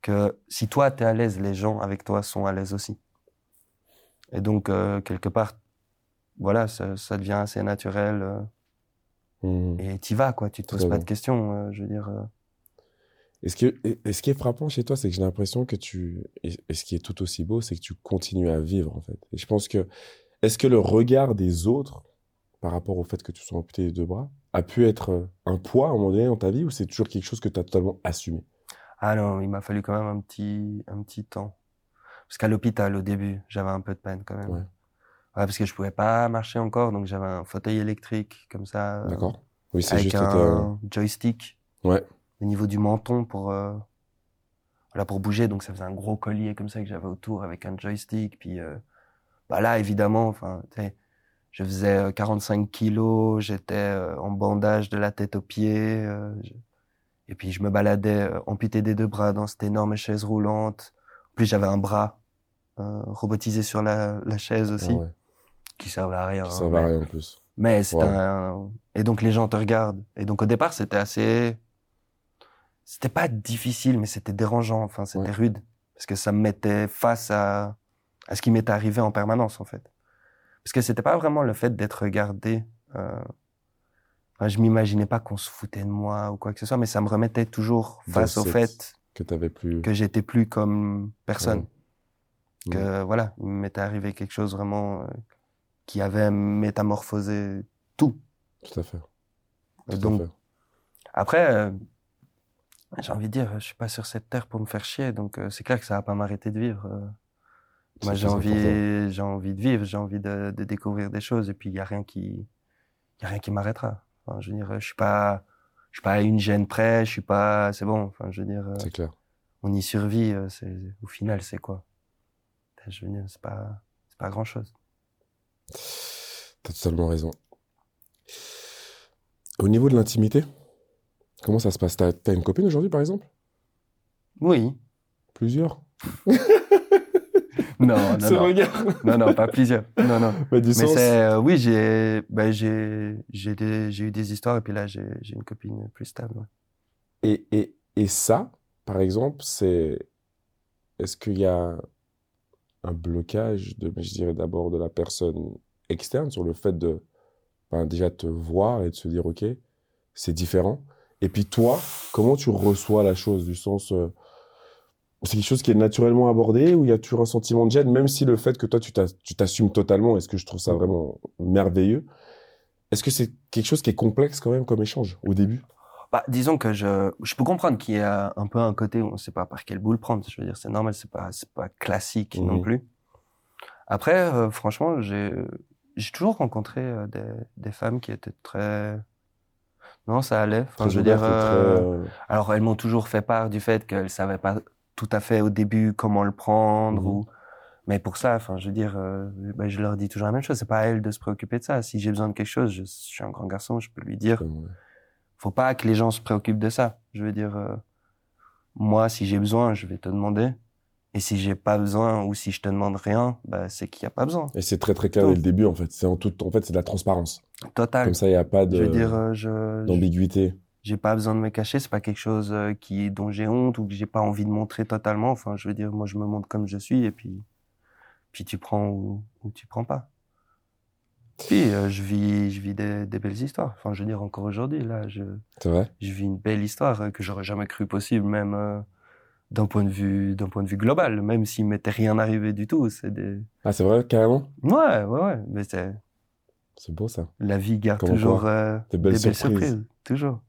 que si toi t'es à l'aise, les gens avec toi sont à l'aise aussi. Et donc euh, quelque part, voilà, ça, ça devient assez naturel euh, Mhm. et t'y vas quoi. Tu te poses pas bien. de questions. euh, je veux dire. Euh. Et ce, que, et, et ce qui est frappant chez toi, c'est que j'ai l'impression que tu. Et, et ce qui est tout aussi beau, c'est que tu continues à vivre, en fait. Et je pense que. Est-ce que le regard des autres, par rapport au fait que tu sois amputé des deux bras, a pu être euh, un poids à un moment donné dans ta vie ou c'est toujours quelque chose que tu as totalement assumé? Ah non, il m'a fallu quand même un petit, un petit temps. Parce qu'à l'hôpital, au début, j'avais un peu de peine quand même. Ouais. Ouais, parce que je pouvais pas marcher encore, donc j'avais un fauteuil électrique comme ça. euh, D'accord Oui, c'est juste. un que t'as- joystick Ouais. Au niveau du menton pour euh, voilà pour bouger donc ça faisait un gros collier comme ça que j'avais autour avec un joystick puis euh, bah là évidemment enfin je faisais euh, 45 kilos j'étais euh, en bandage de la tête aux pieds euh, je- et puis je me baladais euh, amputé des deux bras dans cette énorme chaise roulante en plus j'avais un bras euh, robotisé sur la, la chaise aussi Ah ouais. qui servait à rien Ça hein, va mais- rien en plus. mais c'est Ouais. un... Et donc les gens te regardent. Et donc au départ, c'était assez... C'était pas difficile, mais c'était dérangeant. Enfin, c'était Ouais. rude. Parce que ça me mettait face à, à ce qui m'était arrivé en permanence, en fait. Parce que c'était pas vraiment le fait d'être regardé. Euh... Enfin, je m'imaginais pas qu'on se foutait de moi ou quoi que ce soit, mais ça me remettait toujours face au fait Que plus. j'étais plus comme personne. Ouais. Que voilà, il m'était arrivé quelque chose vraiment euh, qui avait métamorphosé tout. Tout à fait. Tout à donc, fait. Après, euh, j'ai envie de dire, je suis pas sur cette terre pour me faire chier, donc euh, c'est clair que ça va pas m'arrêter de vivre. euh. Moi, j'ai envie, j'ai envie de vivre, j'ai envie de, de découvrir des choses, et puis il y a rien qui, y a rien qui m'arrêtera. Enfin, je veux dire, je suis pas, je suis pas à une gêne près, je suis pas, c'est bon. Enfin, je veux dire, euh, C'est clair. on y survit. C'est, au final, c'est quoi? Je veux dire, c'est pas, c'est pas grand chose. T'as totalement raison. Au niveau de l'intimité, comment ça se passe? T'as une copine aujourd'hui, par exemple? Oui. Plusieurs? Non, non, Ce non. regard Non, non, pas plusieurs. Non, non. Bah, du Mais sens. c'est, euh, oui, j'ai, ben, j'ai, j'ai des, j'ai eu des histoires et puis là, j'ai, j'ai une copine plus stable. ouais. Et, et, et ça, par exemple, c'est. Est-ce qu'il y a un blocage, de, je dirais d'abord de la personne externe sur le fait de ben, déjà te voir et de se dire, OK, c'est différent? Et puis toi, comment tu reçois la chose du sens. euh, c'est quelque chose qui est naturellement abordé ou il y a toujours un sentiment de gêne, même si le fait que toi tu t'as- tu t'assumes totalement, est-ce que je trouve ça vraiment merveilleux Est-ce que c'est quelque chose qui est complexe quand même comme échange au début? Bah, disons que je, je peux comprendre qu'il y a un peu un côté où on sait pas par quelle boule prendre. Je veux dire, c'est normal, c'est pas, c'est pas classique Mhm. non plus. Après, euh, franchement, j'ai, j'ai toujours rencontré euh, des, des femmes qui étaient très, non, ça allait. Enfin, je veux dire, euh, très, euh, alors elles m'ont toujours fait part du fait qu'elles savaient pas tout à fait au début comment le prendre Mhm. ou mais pour ça enfin je veux dire euh, ben, je leur dis toujours la même chose c'est pas à elle de se préoccuper de ça si j'ai besoin de quelque chose je, je suis un grand garçon je peux lui dire ouais. faut pas que les gens se préoccupent de ça je veux dire euh, moi si j'ai besoin je vais te demander et si j'ai pas besoin ou si je te demande rien bah c'est qu'il y a pas besoin Et c'est très très clair dès le début en fait. C'est en tout, en fait, c'est de la transparence. total Comme ça, il n'y a pas de je veux dire euh, je d'ambiguïté. j'ai pas besoin de me cacher c'est pas quelque chose euh, qui dont j'ai honte ou que j'ai pas envie de montrer totalement enfin je veux dire moi je me montre comme je suis et puis puis tu prends ou, ou tu prends pas puis euh, je vis je vis des, des belles histoires enfin je veux dire encore aujourd'hui là je vrai. je vis une belle histoire euh, que j'aurais jamais cru possible même euh, d'un point de vue d'un point de vue global même s'il m'était rien arrivé du tout c'est des Ah, c'est vrai, carrément? ouais ouais ouais mais c'est C'est beau ça. la vie garde Comment toujours euh, Des belles des belles surprises. toujours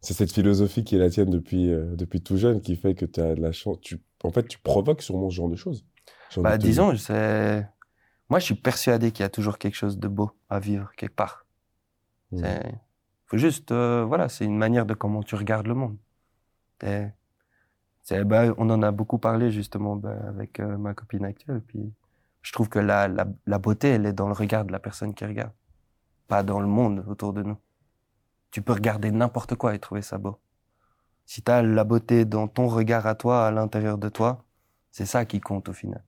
C'est cette philosophie qui est la tienne depuis, euh, depuis tout jeune qui fait que tu as de la chance. Tu, en fait, tu provoques sûrement ce genre de choses. Bah, disons, c'est. Moi, je suis persuadé qu'il y a toujours quelque chose de beau à vivre quelque part. C'est. Faut juste, euh, voilà, c'est une manière de comment tu regardes le monde. Bah, on en a beaucoup parlé justement bah, avec euh, ma copine actuelle. Puis, je trouve que la, la, la beauté, elle est dans le regard de la personne qui regarde, pas dans le monde autour de nous. Tu peux regarder n'importe quoi et trouver ça beau. Si tu as la beauté dans ton regard à toi, à l'intérieur de toi, c'est ça qui compte au final.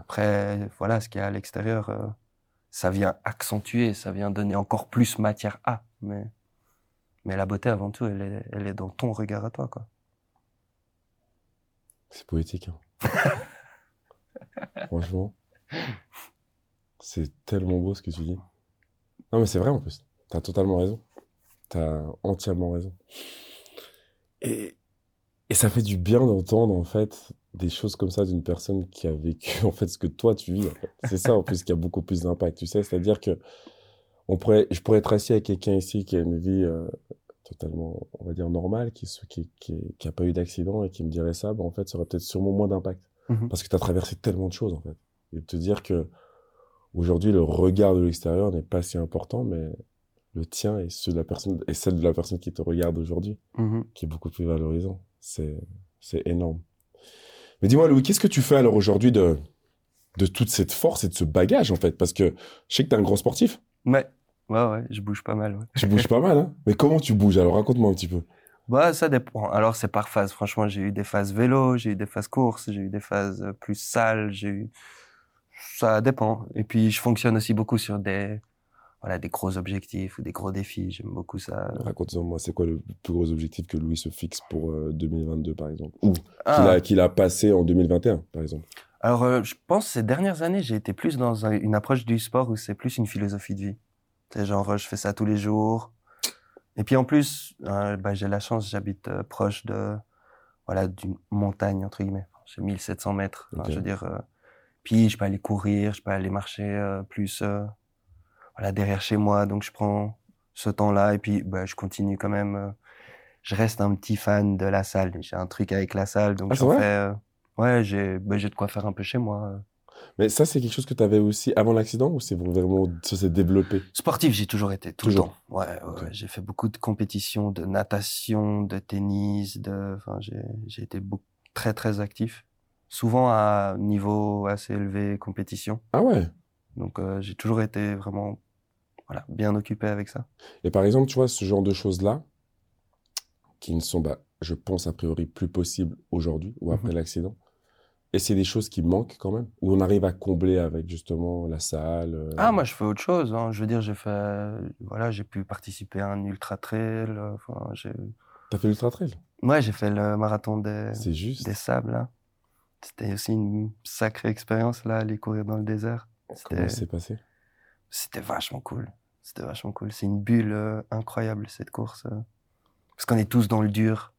Après, voilà, ce qu'il y a à l'extérieur, euh, ça vient accentuer, ça vient donner encore plus matière à. Mais, mais la beauté, avant tout, elle est, elle est dans ton regard à toi, quoi. C'est poétique. hein. Franchement, c'est tellement beau ce que tu dis. Non, mais c'est vrai en plus. T'as totalement raison. T'as entièrement raison. Et, et ça fait du bien d'entendre en fait des choses comme ça d'une personne qui a vécu en fait ce que toi tu vis. en fait. C'est ça en plus qui a beaucoup plus d'impact. Tu sais, c'est-à-dire que on pourrait, je pourrais être assis avec quelqu'un ici qui a une vie euh, totalement, on va dire normale, qui se- qui, qui, qui a pas eu d'accident et qui me dirait ça, bah, en fait, ça aurait peut-être sûrement moins d'impact. Mhm. Parce que tu as traversé tellement de choses, en fait. Et de te dire que aujourd'hui, le regard de l'extérieur n'est pas si important, mais le tien et ceux de la personne, et celle de la personne qui te regarde aujourd'hui, Mhm. qui est beaucoup plus valorisant. C'est, c'est énorme. Mais dis-moi, Louis, qu'est-ce que tu fais alors aujourd'hui de, de toute cette force et de ce bagage, en fait? Parce que je sais que tu es un grand sportif. Ouais, ouais, ouais, je bouge pas mal, ouais. Tu bouges pas mal, hein? Mais comment tu bouges? Alors, raconte-moi un petit peu. Bah, ça dépend. Alors, c'est par phase. Franchement, j'ai eu des phases vélo, j'ai eu des phases course, j'ai eu des phases euh, plus salles, j'ai eu... Ça dépend. Et puis, je fonctionne aussi beaucoup sur des, voilà, des gros objectifs ou des gros défis. J'aime beaucoup ça. Raconte-moi, c'est quoi le plus gros objectif que Louis se fixe pour euh, 2022, par exemple? Ou qu'il Ah, a, qu'il a passé en 2021, par exemple? alors, euh, je pense ces dernières années, j'ai été plus dans un- une approche du sport où c'est plus une philosophie de vie. Genre, je fais ça tous les jours. Et puis en plus, euh, bah, j'ai la chance, j'habite euh, proche de, voilà, d'une montagne, entre guillemets. J'ai 1700 mètres. Je veux dire, euh, puis je peux aller courir, je peux aller marcher euh, plus, voilà, derrière chez moi. Donc je prends ce temps-là et puis bah, je continue quand même. je reste un petit fan de la salle. J'ai un truc avec la salle, donc Ah, j'en fais. ouais, j'ai, bah, j'ai de quoi faire un peu chez moi. Mais ça, c'est quelque chose que tu avais aussi avant l'accident ou c'est vraiment, ça s'est développé? Sportif, j'ai toujours été, tout Toujours. le temps. Ouais, ouais. J'ai fait beaucoup de compétitions, de natation, de tennis, de, enfin, j'ai, j'ai été beaucoup, très, très actif. Souvent à niveau assez élevé, compétition. Ah ouais? Donc, euh, j'ai toujours été vraiment, voilà, bien occupé avec ça. Et par exemple, tu vois, ce genre de choses-là, qui ne sont, bah, je pense, a priori plus possibles aujourd'hui ou après Mhm. l'accident. Et c'est des choses qui manquent quand même, où on arrive à combler avec justement la salle. euh, Ah, moi, je fais autre chose, hein. Je veux dire, j'ai fait, voilà, j'ai pu participer à un ultra trail, enfin, T'as fait l'ultra trail? ouais, j'ai fait le marathon des, C'est juste. des sables, là. C'était aussi une sacrée expérience, là, aller courir dans le désert. Comment s'est passé? C'était vachement cool. C'était vachement cool. C'est une bulle euh, incroyable, cette course. euh. Parce qu'on est tous dans le dur.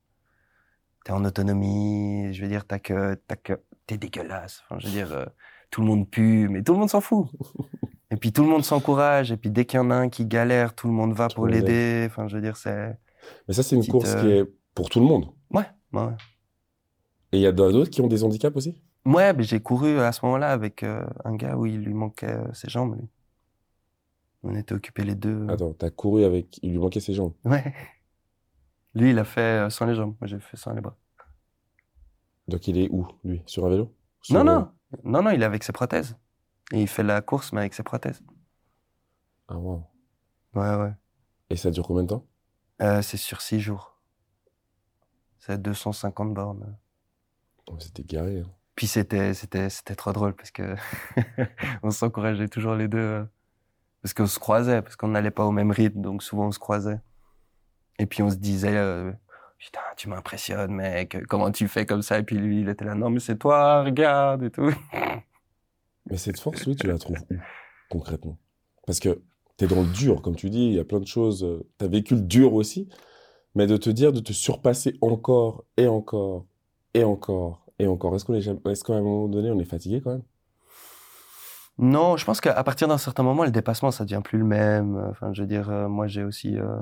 T'es en autonomie. Je veux dire, t'as que, t'as que, t'es dégueulasse. Enfin, je veux dire, euh, tout le monde pue, mais tout le monde s'en fout. et puis tout le monde s'encourage. Et puis dès qu'il y en a un qui galère, tout le monde va Tout pour l'aider. Enfin, je veux dire, c'est, Mais ça, c'est une Petite, course qui euh, est pour tout le monde. ouais, ouais. Et il y a d'autres qui ont des handicaps aussi? Ouais, mais j'ai couru à ce moment-là avec euh, un gars où il lui manquait ses jambes, lui. On était occupés les deux. Attends, t'as couru avec, il lui manquait ses jambes. Ouais. Lui, il a fait sans les jambes. Moi, j'ai fait sans les bras. Donc il est où, lui? Sur un vélo? Non, Sur, non, non, non, il est avec ses prothèses. Et il fait la course, mais avec ses prothèses. Ah, wow. Ouais, ouais. Et ça dure combien de temps? Euh, c'est sur six jours. C'est 250 bornes. Oh, C'était garé. hein. Puis c'était, c'était, c'était trop drôle parce que on s'encourageait toujours les deux. euh, Parce qu'on se croisait, parce qu'on n'allait pas au même rythme, donc souvent on se croisait. Et puis on se disait, euh, putain, tu m'impressionnes, mec, comment tu fais comme ça? Et puis lui, il était là, non, mais c'est toi, regarde, et tout. Mais cette force, oui, tu la trouves où, concrètement? Parce que tu es dans le dur, comme tu dis, il y a plein de choses. Tu as vécu le dur aussi, mais de te dire de te surpasser encore et encore et encore et encore. Est-ce qu'on est jamais- est-ce qu'à un moment donné, on est fatigué quand même? Non, je pense qu'à partir d'un certain moment, le dépassement, ça devient plus le même. Enfin, je veux dire, euh, moi, j'ai aussi, euh,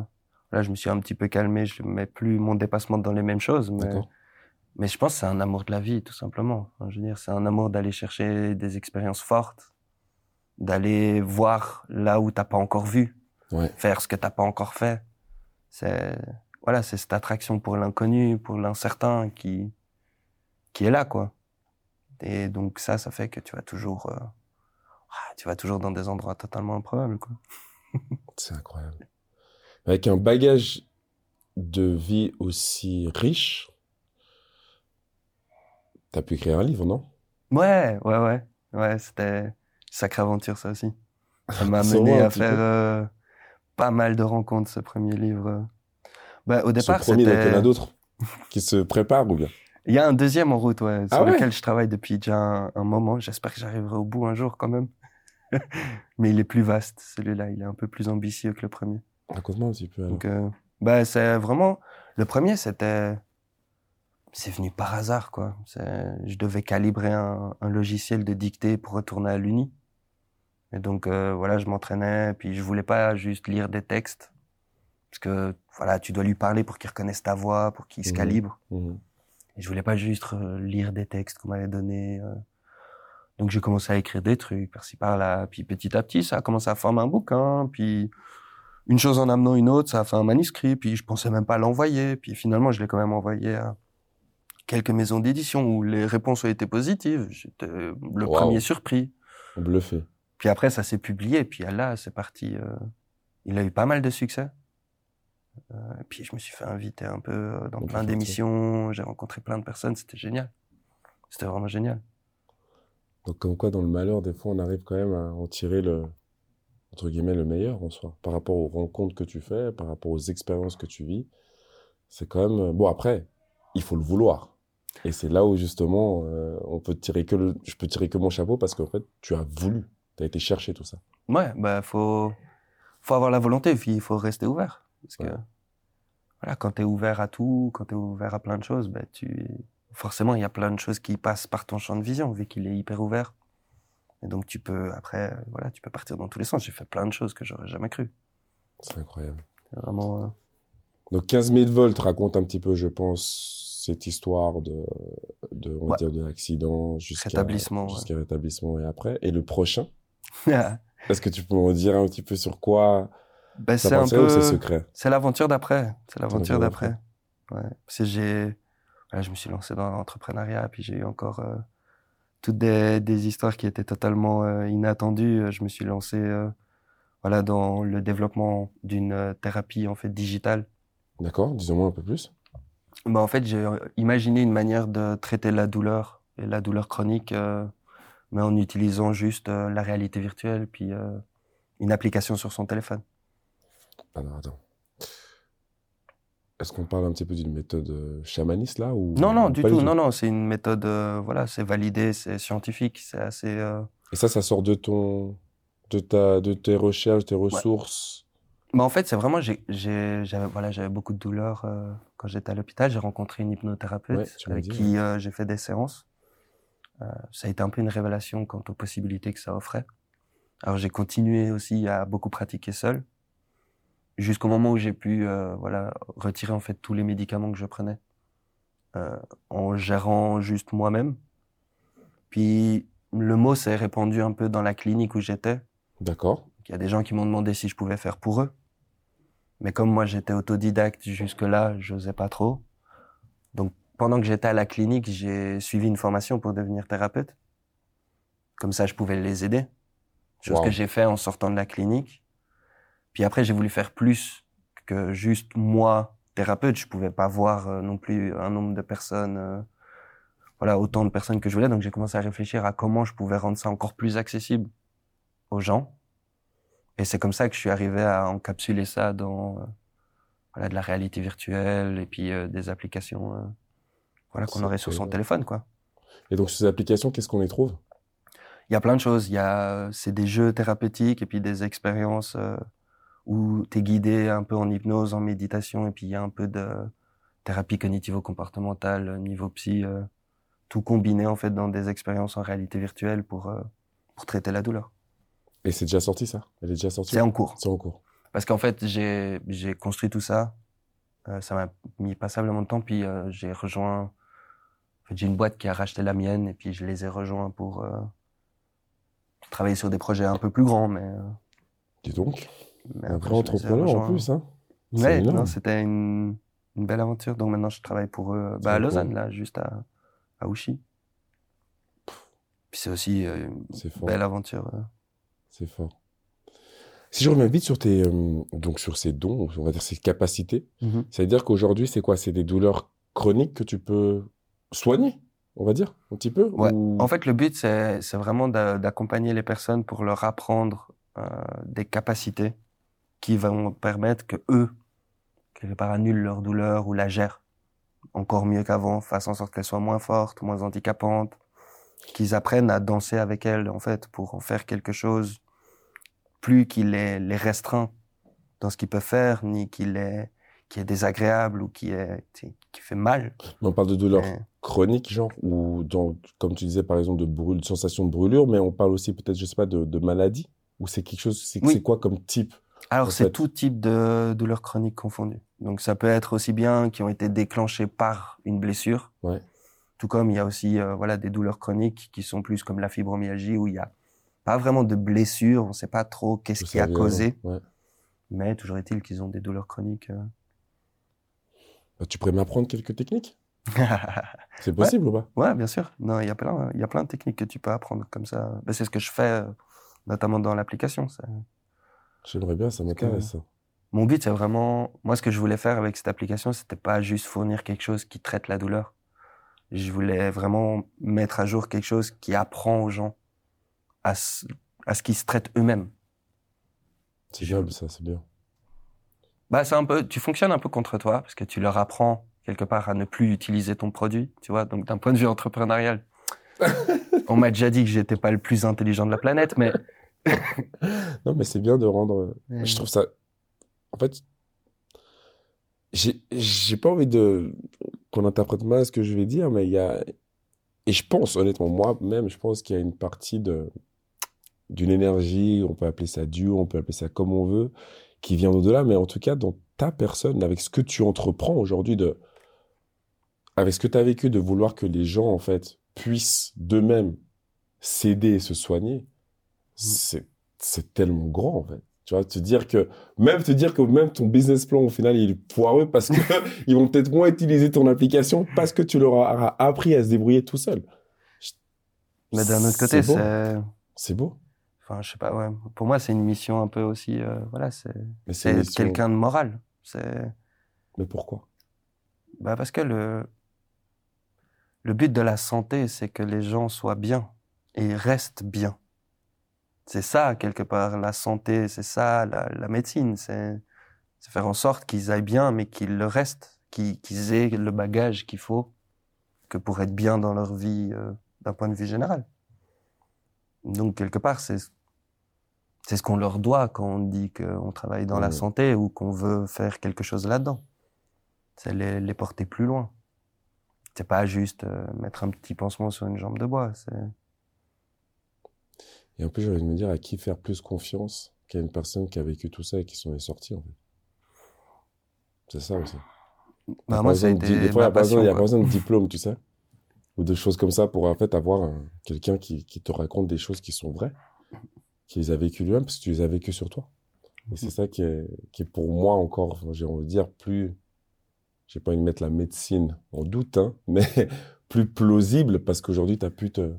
là, je me suis un petit peu calmé, je mets plus mon dépassement dans les mêmes choses, mais, je pense que c'est un amour de la vie, tout simplement. Je veux dire, c'est un amour d'aller chercher des expériences fortes, d'aller voir là où t'as pas encore vu, Ouais. faire ce que t'as pas encore fait. C'est, voilà, c'est cette attraction pour l'inconnu, pour l'incertain qui, qui est là, quoi. Et donc ça, ça fait que tu vas toujours, euh, ah, tu vas toujours dans des endroits totalement improbables, quoi. C'est incroyable. Avec un bagage de vie aussi riche, tu as pu écrire un livre, non? Ouais, ouais, ouais, ouais, c'était une sacrée aventure, ça aussi. Ça m'a Dis-moi mené un à faire euh, pas mal de rencontres, ce premier livre. Bah, au départ, premier, donc il y en c'était... a d'autres qui se préparent ou bien? Il y a un deuxième en route, ouais, Ah sur ouais? lequel je travaille depuis déjà un, un moment. J'espère que j'arriverai au bout un jour quand même. Mais il est plus vaste, celui-là. Il est un peu plus ambitieux que le premier. Raconte-moi un petit peu. alors. Donc, euh, bah, c'est vraiment. Le premier, c'était. C'est venu par hasard, quoi. Je devais calibrer un, un logiciel de dictée pour retourner à l'Uni. Et donc, euh, voilà, je m'entraînais. Puis, je voulais pas juste lire des textes. Parce que, voilà, tu dois lui parler pour qu'il reconnaisse ta voix, pour qu'il se Mhm. calibre. Mhm. Et je voulais pas juste euh, lire des textes qu'on m'avait donnés. euh. Donc j'ai commencé à écrire des trucs par-ci par-là. Puis petit à petit, ça a commencé à former un bouquin. Puis une chose en amenant une autre, ça a fait un manuscrit. Puis je pensais même pas l'envoyer. Puis finalement, je l'ai quand même envoyé à quelques maisons d'édition où les réponses ont été positives. J'étais le Wow. premier surpris. Bluffé. Puis après, ça s'est publié. Puis là, c'est parti. euh, Il a eu pas mal de succès. Euh, et puis je me suis fait inviter un peu euh, dans plein d'émissions. J'ai rencontré plein de personnes. C'était génial. C'était vraiment génial. Donc, comme quoi, dans le malheur, des fois, on arrive quand même à en tirer le, entre guillemets, le meilleur en soi. Par rapport aux rencontres que tu fais, par rapport aux expériences que tu vis. C'est quand même, bon, après, il faut le vouloir. Et c'est là où, justement, euh, on peut tirer que le, je peux tirer que mon chapeau parce qu'en fait, tu as voulu. Tu as été chercher tout ça. Ouais, bah faut faut avoir la volonté, puis il faut rester ouvert parce que voilà, quand tu es ouvert à tout, quand tu es ouvert à plein de choses, bah tu forcément il y a plein de choses qui passent par ton champ de vision vu qu'il est hyper ouvert. Et donc tu peux après euh, voilà, tu peux partir dans tous les sens. J'ai fait plein de choses que j'aurais jamais cru. C'est incroyable. Vraiment euh, Donc 15 000 volts raconte un petit peu, je pense, cette histoire de, de on Ouais. dire, de l'accident jusqu'à Rétablissement, ouais. jusqu'à rétablissement et après. Et le prochain, est-ce que tu peux en dire un petit peu sur quoi ça c'est un peu secret C'est l'aventure d'après. C'est l'aventure d'après. Ouais. J'ai, voilà, je me suis lancé dans l'entrepreneuriat, puis j'ai eu encore euh, toutes des, des histoires qui étaient totalement euh, inattendues. Euh, Je me suis lancé, euh, voilà, dans le développement d'une thérapie en fait digitale. D'accord Disons-moi un peu plus. Bah, en fait, j'ai imaginé une manière de traiter la douleur et la douleur chronique, euh, mais en utilisant juste la réalité virtuelle, puis une application sur son téléphone. Alors, attends. Est-ce qu'on parle un petit peu d'une méthode euh, chamaniste là ou Non, non, ou du tout. Non, non, c'est une méthode, euh, voilà, c'est validé, c'est scientifique, c'est assez. euh, Et ça, ça sort de ton, de ta, de tes recherches, tes ressources? Mais en fait, c'est vraiment, j'avais, voilà, j'avais beaucoup de douleurs euh, quand j'étais à l'hôpital. J'ai rencontré une hypnothérapeute Ouais, avec dit, qui j'ai fait des séances. Ça a été un peu une révélation quant aux possibilités que ça offrait. Alors j'ai continué aussi à beaucoup pratiquer seul, jusqu'au moment où j'ai pu, euh, voilà, retirer en fait tous les médicaments que je prenais, euh, en gérant juste moi-même. Puis le mot s'est répandu un peu dans la clinique où j'étais. D'accord. Il y a des gens qui m'ont demandé si je pouvais faire pour eux. Mais comme moi j'étais autodidacte jusque-là, j'osais pas trop. Donc pendant que j'étais à la clinique, j'ai suivi une formation pour devenir thérapeute. Comme ça, je pouvais les aider. Chose Wow. que j'ai fait en sortant de la clinique. Puis après, j'ai voulu faire plus que juste moi, thérapeute. Je pouvais pas voir euh, non plus un nombre de personnes, euh, voilà, autant de personnes que je voulais. Donc j'ai commencé à réfléchir à comment je pouvais rendre ça encore plus accessible aux gens. Et c'est comme ça que je suis arrivé à encapsuler ça dans euh, voilà, de la réalité virtuelle et puis des applications voilà, qu'on aurait sur son téléphone. quoi. Et donc, sur ces applications, qu'est-ce qu'on y trouve? Il y a plein de choses. Il y a, c'est des jeux thérapeutiques et puis des expériences où tu es guidé un peu en hypnose, en méditation et puis il y a un peu de thérapie cognitivo-comportementale, euh, niveau psy, euh, tout combiné en fait dans des expériences en réalité virtuelle pour, euh, pour traiter la douleur. Et c'est déjà sorti, ça? Elle est déjà sortie? C'est en cours. C'est en cours. Parce qu'en fait, j'ai, j'ai construit tout ça. Euh, ça m'a mis passablement de temps. Puis j'ai rejoint. En fait, j'ai une boîte qui a racheté la mienne et puis je les ai rejoints pour travailler sur des projets un peu plus grands. Mais, Dis donc, mais un vrai entrepreneur en plus, hein Ouais, non, c'était une, une belle aventure. Donc maintenant, je travaille pour eux bah, à. Lausanne, là, juste à, à Ouchy. Puis c'est aussi euh, une belle aventure. euh. C'est fort. Si je reviens vite sur tes, euh, donc sur ces dons, on va dire ces capacités, ça veut dire qu'aujourd'hui, c'est quoi? C'est des douleurs chroniques que tu peux soigner, on va dire, un petit peu Ouais. ou- En fait, le but, c'est vraiment d'a- d'accompagner les personnes pour leur apprendre des capacités qui vont permettre que eux, quelque part, annulent leur douleur ou la gèrent encore mieux qu'avant, fassent en sorte qu'elle soit moins forte, moins handicapante, qu'ils apprennent à danser avec elle, en fait, pour en faire quelque chose plus qui les, les restreint dans ce qu'ils peuvent faire, ni qui, les, qui est désagréable ou qui, est, qui fait mal. Mais on parle de douleurs Mais- chroniques, genre, ou dans, comme tu disais, par exemple, de, brûle, de sensation de brûlure, mais on parle aussi peut-être, je sais pas, de, de maladie Ou c'est quelque chose, c'est Oui. c'est quoi comme type Alors, c'est tout type de douleurs chroniques confondues. Donc, ça peut être aussi bien qui ont été déclenchées par une blessure. Ouais. Tout comme il y a aussi euh, voilà, des douleurs chroniques qui sont plus comme la fibromyalgie où il n'y a pas vraiment de blessure, on ne sait pas trop qu'est-ce qui a causé, ouais. mais toujours est-il qu'ils ont des douleurs chroniques. euh. Bah, tu pourrais m'apprendre quelques techniques? C'est possible ou pas? Ouais, bien sûr. Non, il y a plein, il y a plein de techniques que tu peux apprendre comme ça. Ben, c'est ce que je fais, euh, notamment dans l'application. ça. J'aimerais bien, ça m'intéresse. Mon but, c'est vraiment, moi, ce que je voulais faire avec cette application, c'était pas juste fournir quelque chose qui traite la douleur. Je voulais vraiment mettre à jour quelque chose qui apprend aux gens à, s- à ce qu'ils se traitent eux-mêmes. C'est bien, ça, c'est bien. Bah, c'est un peu, tu fonctionnes un peu contre toi parce que tu leur apprends quelque part à ne plus utiliser ton produit, tu vois. Donc, d'un point de vue entrepreneurial, on m'a déjà dit que j'étais pas le plus intelligent de la planète, mais Non, mais c'est bien de rendre. Je trouve ça. En fait, j'ai pas envie de qu'on interprète mal ce que je vais dire, mais il y a. Et je pense, honnêtement, moi-même, je pense qu'il y a une partie de d'une énergie, on peut appeler ça Dieu, on peut appeler ça comme on veut, qui vient au-delà, mais en tout cas, dans ta personne, avec ce que tu entreprends aujourd'hui, de, avec ce que tu as vécu, de vouloir que les gens, en fait, puissent d'eux-mêmes s'aider et se soigner, c'est, tellement grand, en fait. Tu vois, te dire que, même te dire que même ton business plan, au final, il est poireux parce que ils vont peut-être moins utiliser ton application parce que tu leur auras appris à se débrouiller tout seul. mais d'un autre côté, C'est beau. c'est, C'est beau. enfin, je sais pas, ouais. Pour moi, c'est une mission un peu aussi, euh, voilà, c'est, c'est quelqu'un de moral. C'est, Mais pourquoi? Bah parce que le, le but de la santé, c'est que les gens soient bien et restent bien. C'est ça, quelque part, la santé, c'est ça, la, la médecine, c'est faire en sorte qu'ils aillent bien, mais qu'ils le restent, qu'ils aient le bagage qu'il faut que pour être bien dans leur vie euh, d'un point de vue général. Donc, quelque part, c'est c'est ce qu'on leur doit quand on dit qu'on travaille dans la Ouais. santé ou qu'on veut faire quelque chose là-dedans c'est les, les porter plus loin. C'est pas juste euh, mettre un petit pansement sur une jambe de bois. C'est Et en plus, j'ai envie de me dire à qui faire plus confiance qu'à une personne qui a vécu tout ça et qui s'en est sortie, en fait. C'est ça aussi. bah, moi, ça a été des fois, il n'y a pas besoin, passion, il y a quoi. pas besoin de diplôme, tu sais. Ou de choses comme ça pour, en fait, avoir un- quelqu'un qui, qui te raconte des choses qui sont vraies, qui les a vécues lui-même, parce que tu les as vécues sur toi. Et c'est ça qui est, qui est pour moi encore, j'ai envie de dire, plus, j'ai pas envie de mettre la médecine en doute, hein, mais plus plausible parce qu'aujourd'hui, tu as pu te,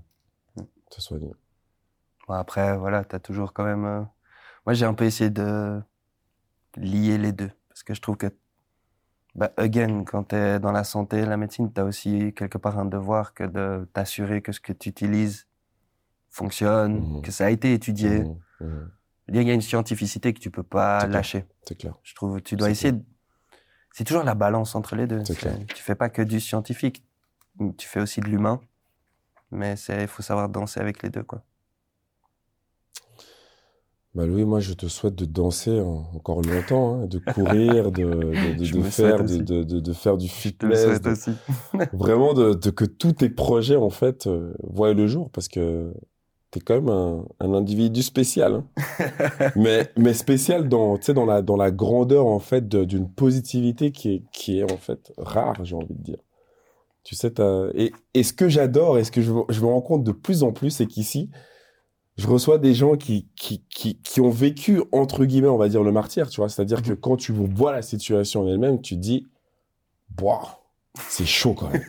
te soigner. Bon, après, voilà, tu as toujours quand même. euh, Moi, j'ai un peu essayé de lier les deux. Parce que je trouve que, bah, again, quand tu es dans la santé, la médecine, tu as aussi quelque part un devoir que de t'assurer que ce que tu utilises fonctionne, Mhm. que ça a été étudié. Mhm, mhm, Il y a une scientificité que tu peux pas lâcher. c'est clair. Je trouve tu dois essayer. de- C'est toujours la balance entre les deux. Clair. Tu fais pas que du scientifique, tu fais aussi de l'humain. Mais c'est, il faut savoir danser avec les deux, quoi. Bah Louis, moi je te souhaite de danser en- encore longtemps, hein, de courir, de, de, de, de faire, de, faire du Je te le fitness, aussi. vraiment de, que tous tes projets en fait euh, voient le jour parce que t'es quand même un, un individu spécial, hein. mais mais spécial dans tu dans la dans la grandeur en fait d'une positivité qui est qui est en fait rare, j'ai envie de dire. Tu sais, et, et ce que j'adore et ce que je, je me rends compte de plus en plus, c'est qu'ici, je reçois des gens qui, qui, qui, qui ont vécu, entre guillemets, on va dire, le martyr, tu vois. C'est-à-dire que quand tu vois la situation en elle-même, tu te dis, Boah, c'est chaud quand même.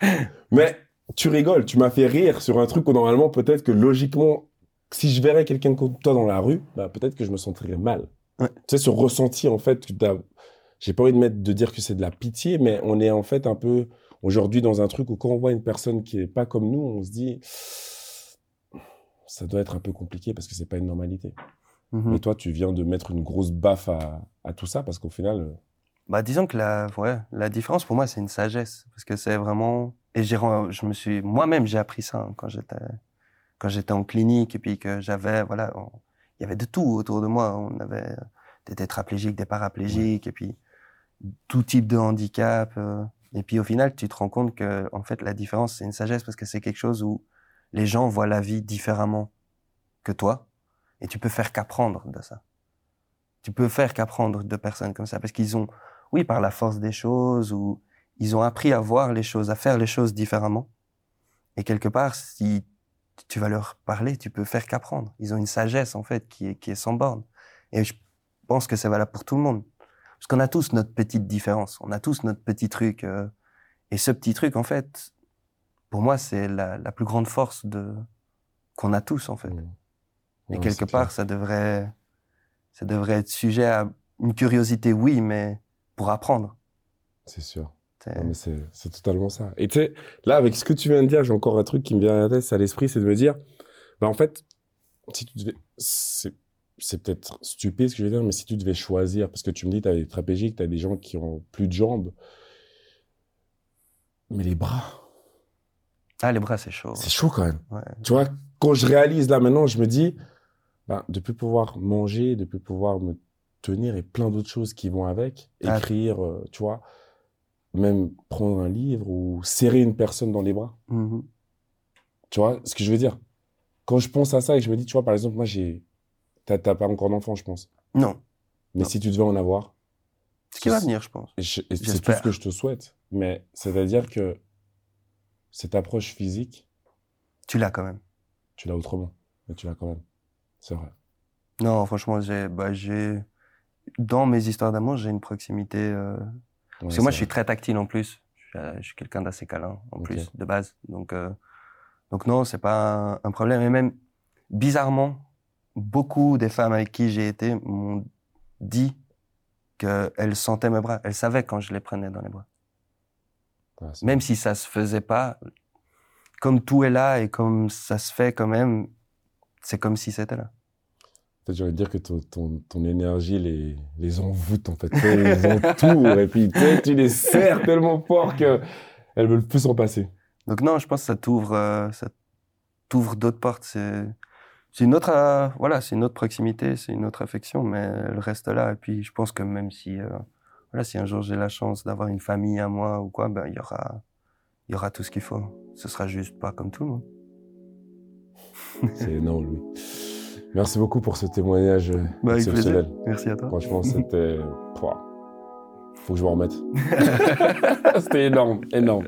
Mais tu rigoles, tu m'as fait rire sur un truc où normalement, peut-être que logiquement, si je verrais quelqu'un comme toi dans la rue, bah, peut-être que je me sentirais mal. Ouais. Tu sais, ce ressenti, en fait, j'ai pas envie de, mettre, de dire que c'est de la pitié, mais on est en fait un peu aujourd'hui dans un truc où quand on voit une personne qui est pas comme nous, on se dit, ça doit être un peu compliqué parce que c'est pas une normalité. Mhm. Mais toi, tu viens de mettre une grosse baffe à, à tout ça parce qu'au final, euh, Bah, disons que la, ouais, la différence pour moi, c'est une sagesse. Parce que c'est vraiment. Et je me suis. Moi-même, j'ai appris ça hein, quand j'étais, quand j'étais en clinique et puis que j'avais. Voilà. on- Il y avait de tout autour de moi. On avait des tétraplégiques, des paraplégiques et puis tout type de handicap. euh. et puis au final, tu te rends compte que, en fait, la différence, c'est une sagesse parce que c'est quelque chose où les gens voient la vie différemment que toi. Et tu peux faire qu'apprendre de ça. Tu peux faire qu'apprendre de personnes comme ça parce qu'ils ont oui, par la force des choses, ou ils ont appris à voir les choses, à faire les choses différemment. Et quelque part, si tu vas leur parler, tu peux faire qu'apprendre. Ils ont une sagesse, en fait, qui est, qui est sans borne. Et je pense que c'est valable pour tout le monde. Parce qu'on a tous notre petite différence, on a tous notre petit truc. euh, et ce petit truc, en fait, pour moi, c'est la, la plus grande force de qu'on a tous, en fait. mm. Et quelque part, clair. ça devrait, ça devrait être sujet à une curiosité, oui, mais pour apprendre. c'est sûr. C'est- totalement ça. Et tu sais, là, avec ce que tu viens de dire, j'ai encore un truc qui me vient à l'esprit, c'est de me dire, bah, en fait, si tu devais, c'est, c'est peut-être stupide ce que je veux dire, mais si tu devais choisir, parce que tu me dis, tu as des trapégiques, tu as des gens qui ont plus de jambes, mais les bras, Ah, les bras, c'est chaud. c'est chaud quand même. Ouais. Tu vois, quand je réalise là maintenant, je me dis, bah, de plus pouvoir manger, de plus pouvoir me tenir et plein d'autres choses qui vont avec, Ah. écrire, euh, tu vois, même prendre un livre ou serrer une personne dans les bras. Mhm. Tu vois ce que je veux dire? Quand je pense à ça et que je me dis, tu vois, par exemple, moi, j'ai, t'as, pas encore d'enfant, je pense. Non. Mais Non. si tu devais en avoir, Ce qui va venir, je pense. c'est tout ce que je te souhaite. Mais c'est-à-dire que cette approche physique, Tu l'as quand même. tu l'as autrement. Mais tu l'as quand même. C'est vrai. Non, franchement, j'ai, bah, j'ai, dans mes histoires d'amour, j'ai une proximité, euh, Ouais, parce que moi, je suis très tactile en plus. Je suis, euh, je suis quelqu'un d'assez câlin, en plus, de base. Donc, euh, donc non, c'est pas un problème. Et même, bizarrement, beaucoup des femmes avec qui j'ai été m'ont dit qu'elles sentaient mes bras. Elles savaient quand je les prenais dans les bras. Ouais, Même si ça se faisait pas, comme tout est là et comme ça se fait quand même, c'est comme si c'était là. Envie de dire que ton, ton, ton énergie les, les envoûte en fait. Ils entourent et puis tu, les serres tellement fort que elles veulent plus s'en passer. Donc non, je pense que ça t'ouvre, euh, ça t'ouvre d'autres portes. C'est, c'est une autre, euh, voilà, c'est une autre proximité, c'est une autre affection, mais elle reste là. Et puis je pense que même si, euh, voilà, si un jour j'ai la chance d'avoir une famille à moi ou quoi, ben il y aura, il y aura tout ce qu'il faut. Ce sera juste pas comme tout le monde. C'est énorme, Louis. Merci beaucoup pour ce témoignage Bah, exceptionnel. Merci à toi. Franchement, c'était. Faut que je m'en remette. c'était énorme, énorme.